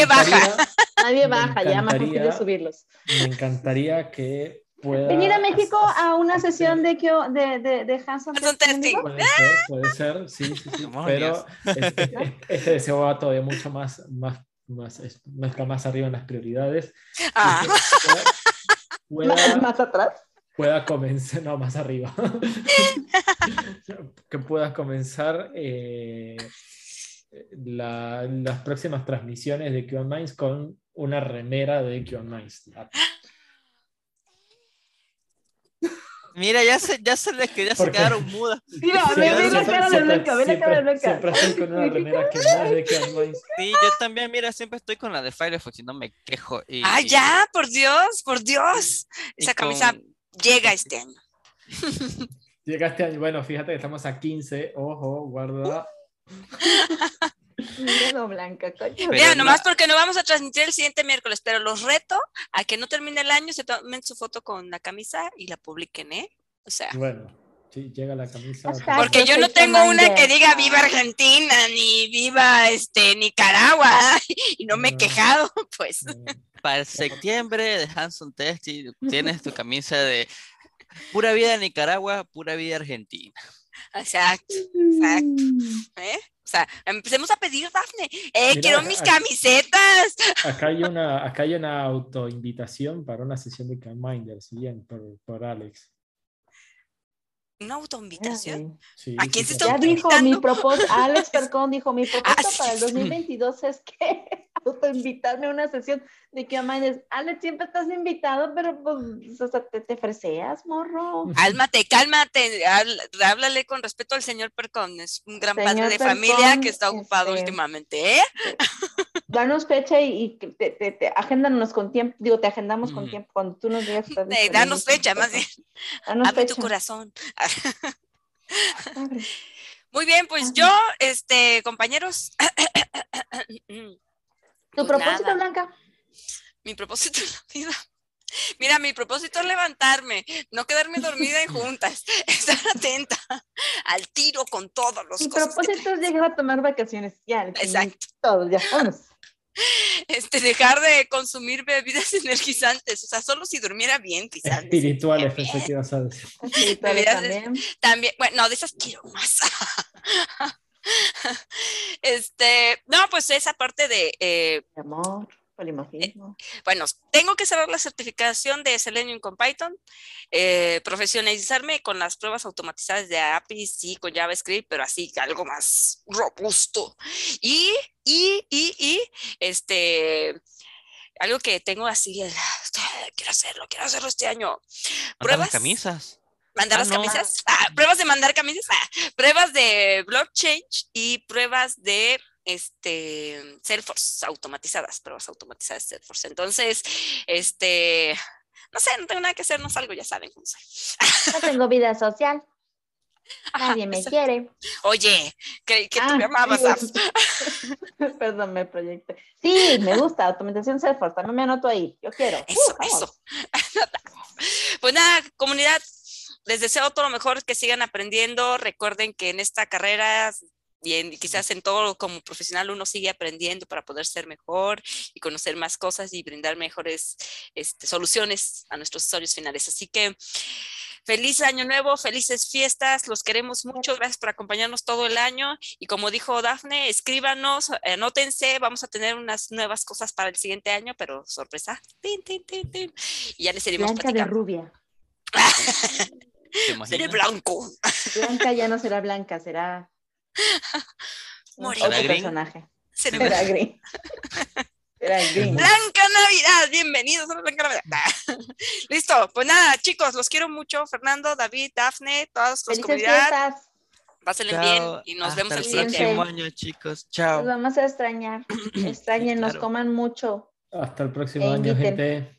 baja. Nadie baja, ya más quiero subirlos. Me encantaría que pueda... Venir a México a una sesión de, de, de, de Hanson Testing. Puede ser, puede ser, sí, sí, sí. Pero este, deseo va todavía mucho más, más más, está más arriba en las prioridades. Ah. Pueda, ¿Más atrás? Pueda comenzar, no, más arriba. que puedas comenzar eh, las próximas transmisiones de QAnon Minds con una remera de QAnon Minds. Mira, ya se, ya se les ya se quedaron mudas. Mira, ve, ve la cara de Blanca, ve la cara de Blanca. Siempre estoy con una remera que no es de que Sí, yo también, mira, siempre estoy con la de Firefox y no me quejo. Y, ah, ya, por Dios, por Dios. Esa camisa llega este año. Llega este año. Bueno, fíjate que estamos a 15. Ojo, guarda. Miedo blanca, coño. Mira, nomás porque no vamos a transmitir el siguiente miércoles, pero los reto a que no termine el año, se tomen su foto con la camisa y la publiquen, ¿eh? O sea. Bueno, sí, llega la camisa. Porque yo no tengo una que diga viva Argentina, ni viva este Nicaragua, y no me he quejado, pues. Para septiembre de Hanson Test tienes tu camisa de Pura vida Nicaragua, pura vida Argentina. Exacto, exacto. Mm. ¿Eh? O sea, empecemos a pedir, Dafne. ¡Eh, quiero mis camisetas! Acá hay una, acá hay una autoinvitación para una sesión de Minders, bien, por, por Alex. ¿Una autoinvitación? Sí, ¿A quién se está Ya dijo mi propósito, Alex Percón dijo, mi propósito ah, para el 2022 es que autoinvitarme a una sesión de que Minders. Alex, siempre estás invitado, pero pues, o sea, te, te freseas, morro. Cálmate, cálmate, háblale con respeto al señor Percón, es un gran padre de familia que está ocupado este, últimamente, ¿eh? Danos fecha y, te, te, te, agéndanos con tiempo, digo, te agendamos con tiempo, cuando tú nos digas. Eh, danos fecha, más bien. Abre tu corazón. Muy bien, pues yo, este, compañeros. ¿Tu pues propósito, Blanca? Mi propósito en la vida. Mira, mi propósito es levantarme, no quedarme dormida en juntas, estar atenta al tiro con todos los Mi propósito es llegar a tomar vacaciones, ya. Exacto. Todos, ya, vamos. Este, dejar de consumir bebidas energizantes, o sea, solo si durmiera bien, quizás. Espirituales, pensé que ibas a decir. Espirituales también. También, bueno, no, de esas quiero más. este, no, pues esa parte de... Eh, amor. Eh, bueno, tengo que cerrar la certificación de Selenium con Python, eh, profesionalizarme con las pruebas automatizadas de APIs y con JavaScript, pero así algo más robusto. Y, y, y, y, este, algo que tengo así, quiero hacerlo, quiero hacerlo este año. Pruebas. camisas. Mandar ah, las camisas. Ah, pruebas de mandar camisas. Ah, pruebas de blockchain y pruebas de este, Salesforce automatizadas, pruebas automatizadas de Salesforce. Entonces, este, no sé, no tengo nada que hacer, no salgo, ya saben cómo soy. No tengo vida social. Nadie me quiere. Oye, que, que tú me amabas. Perdón, me proyecté. Sí, me gusta, automatización Salesforce, también me anoto ahí. Yo quiero. Eso, eso. pues nada, comunidad, les deseo todo lo mejor, que sigan aprendiendo. Recuerden que en esta carrera y quizás en todo como profesional uno sigue aprendiendo para poder ser mejor y conocer más cosas y brindar mejores este, soluciones a nuestros usuarios finales. Así que feliz año nuevo, felices fiestas, los queremos mucho, gracias por acompañarnos todo el año y como dijo Dafne, escríbanos, anótense, vamos a tener unas nuevas cosas para el siguiente año, pero sorpresa, y ya les iremos Blanca de rubia. Seré blanco. Blanca ya no será blanca, será Moreno. Otro personaje. Será green. green. Blanca Navidad, bienvenidos a Blanca Navidad. Listo, pues nada, chicos, los quiero mucho. Fernando, David, Dafne, todas los comunidades. Pásenle bien y nos vemos el próximo año, chicos. Chao. Nos vamos a extrañar. Extrañen, nos coman mucho. Hasta el próximo año, gente.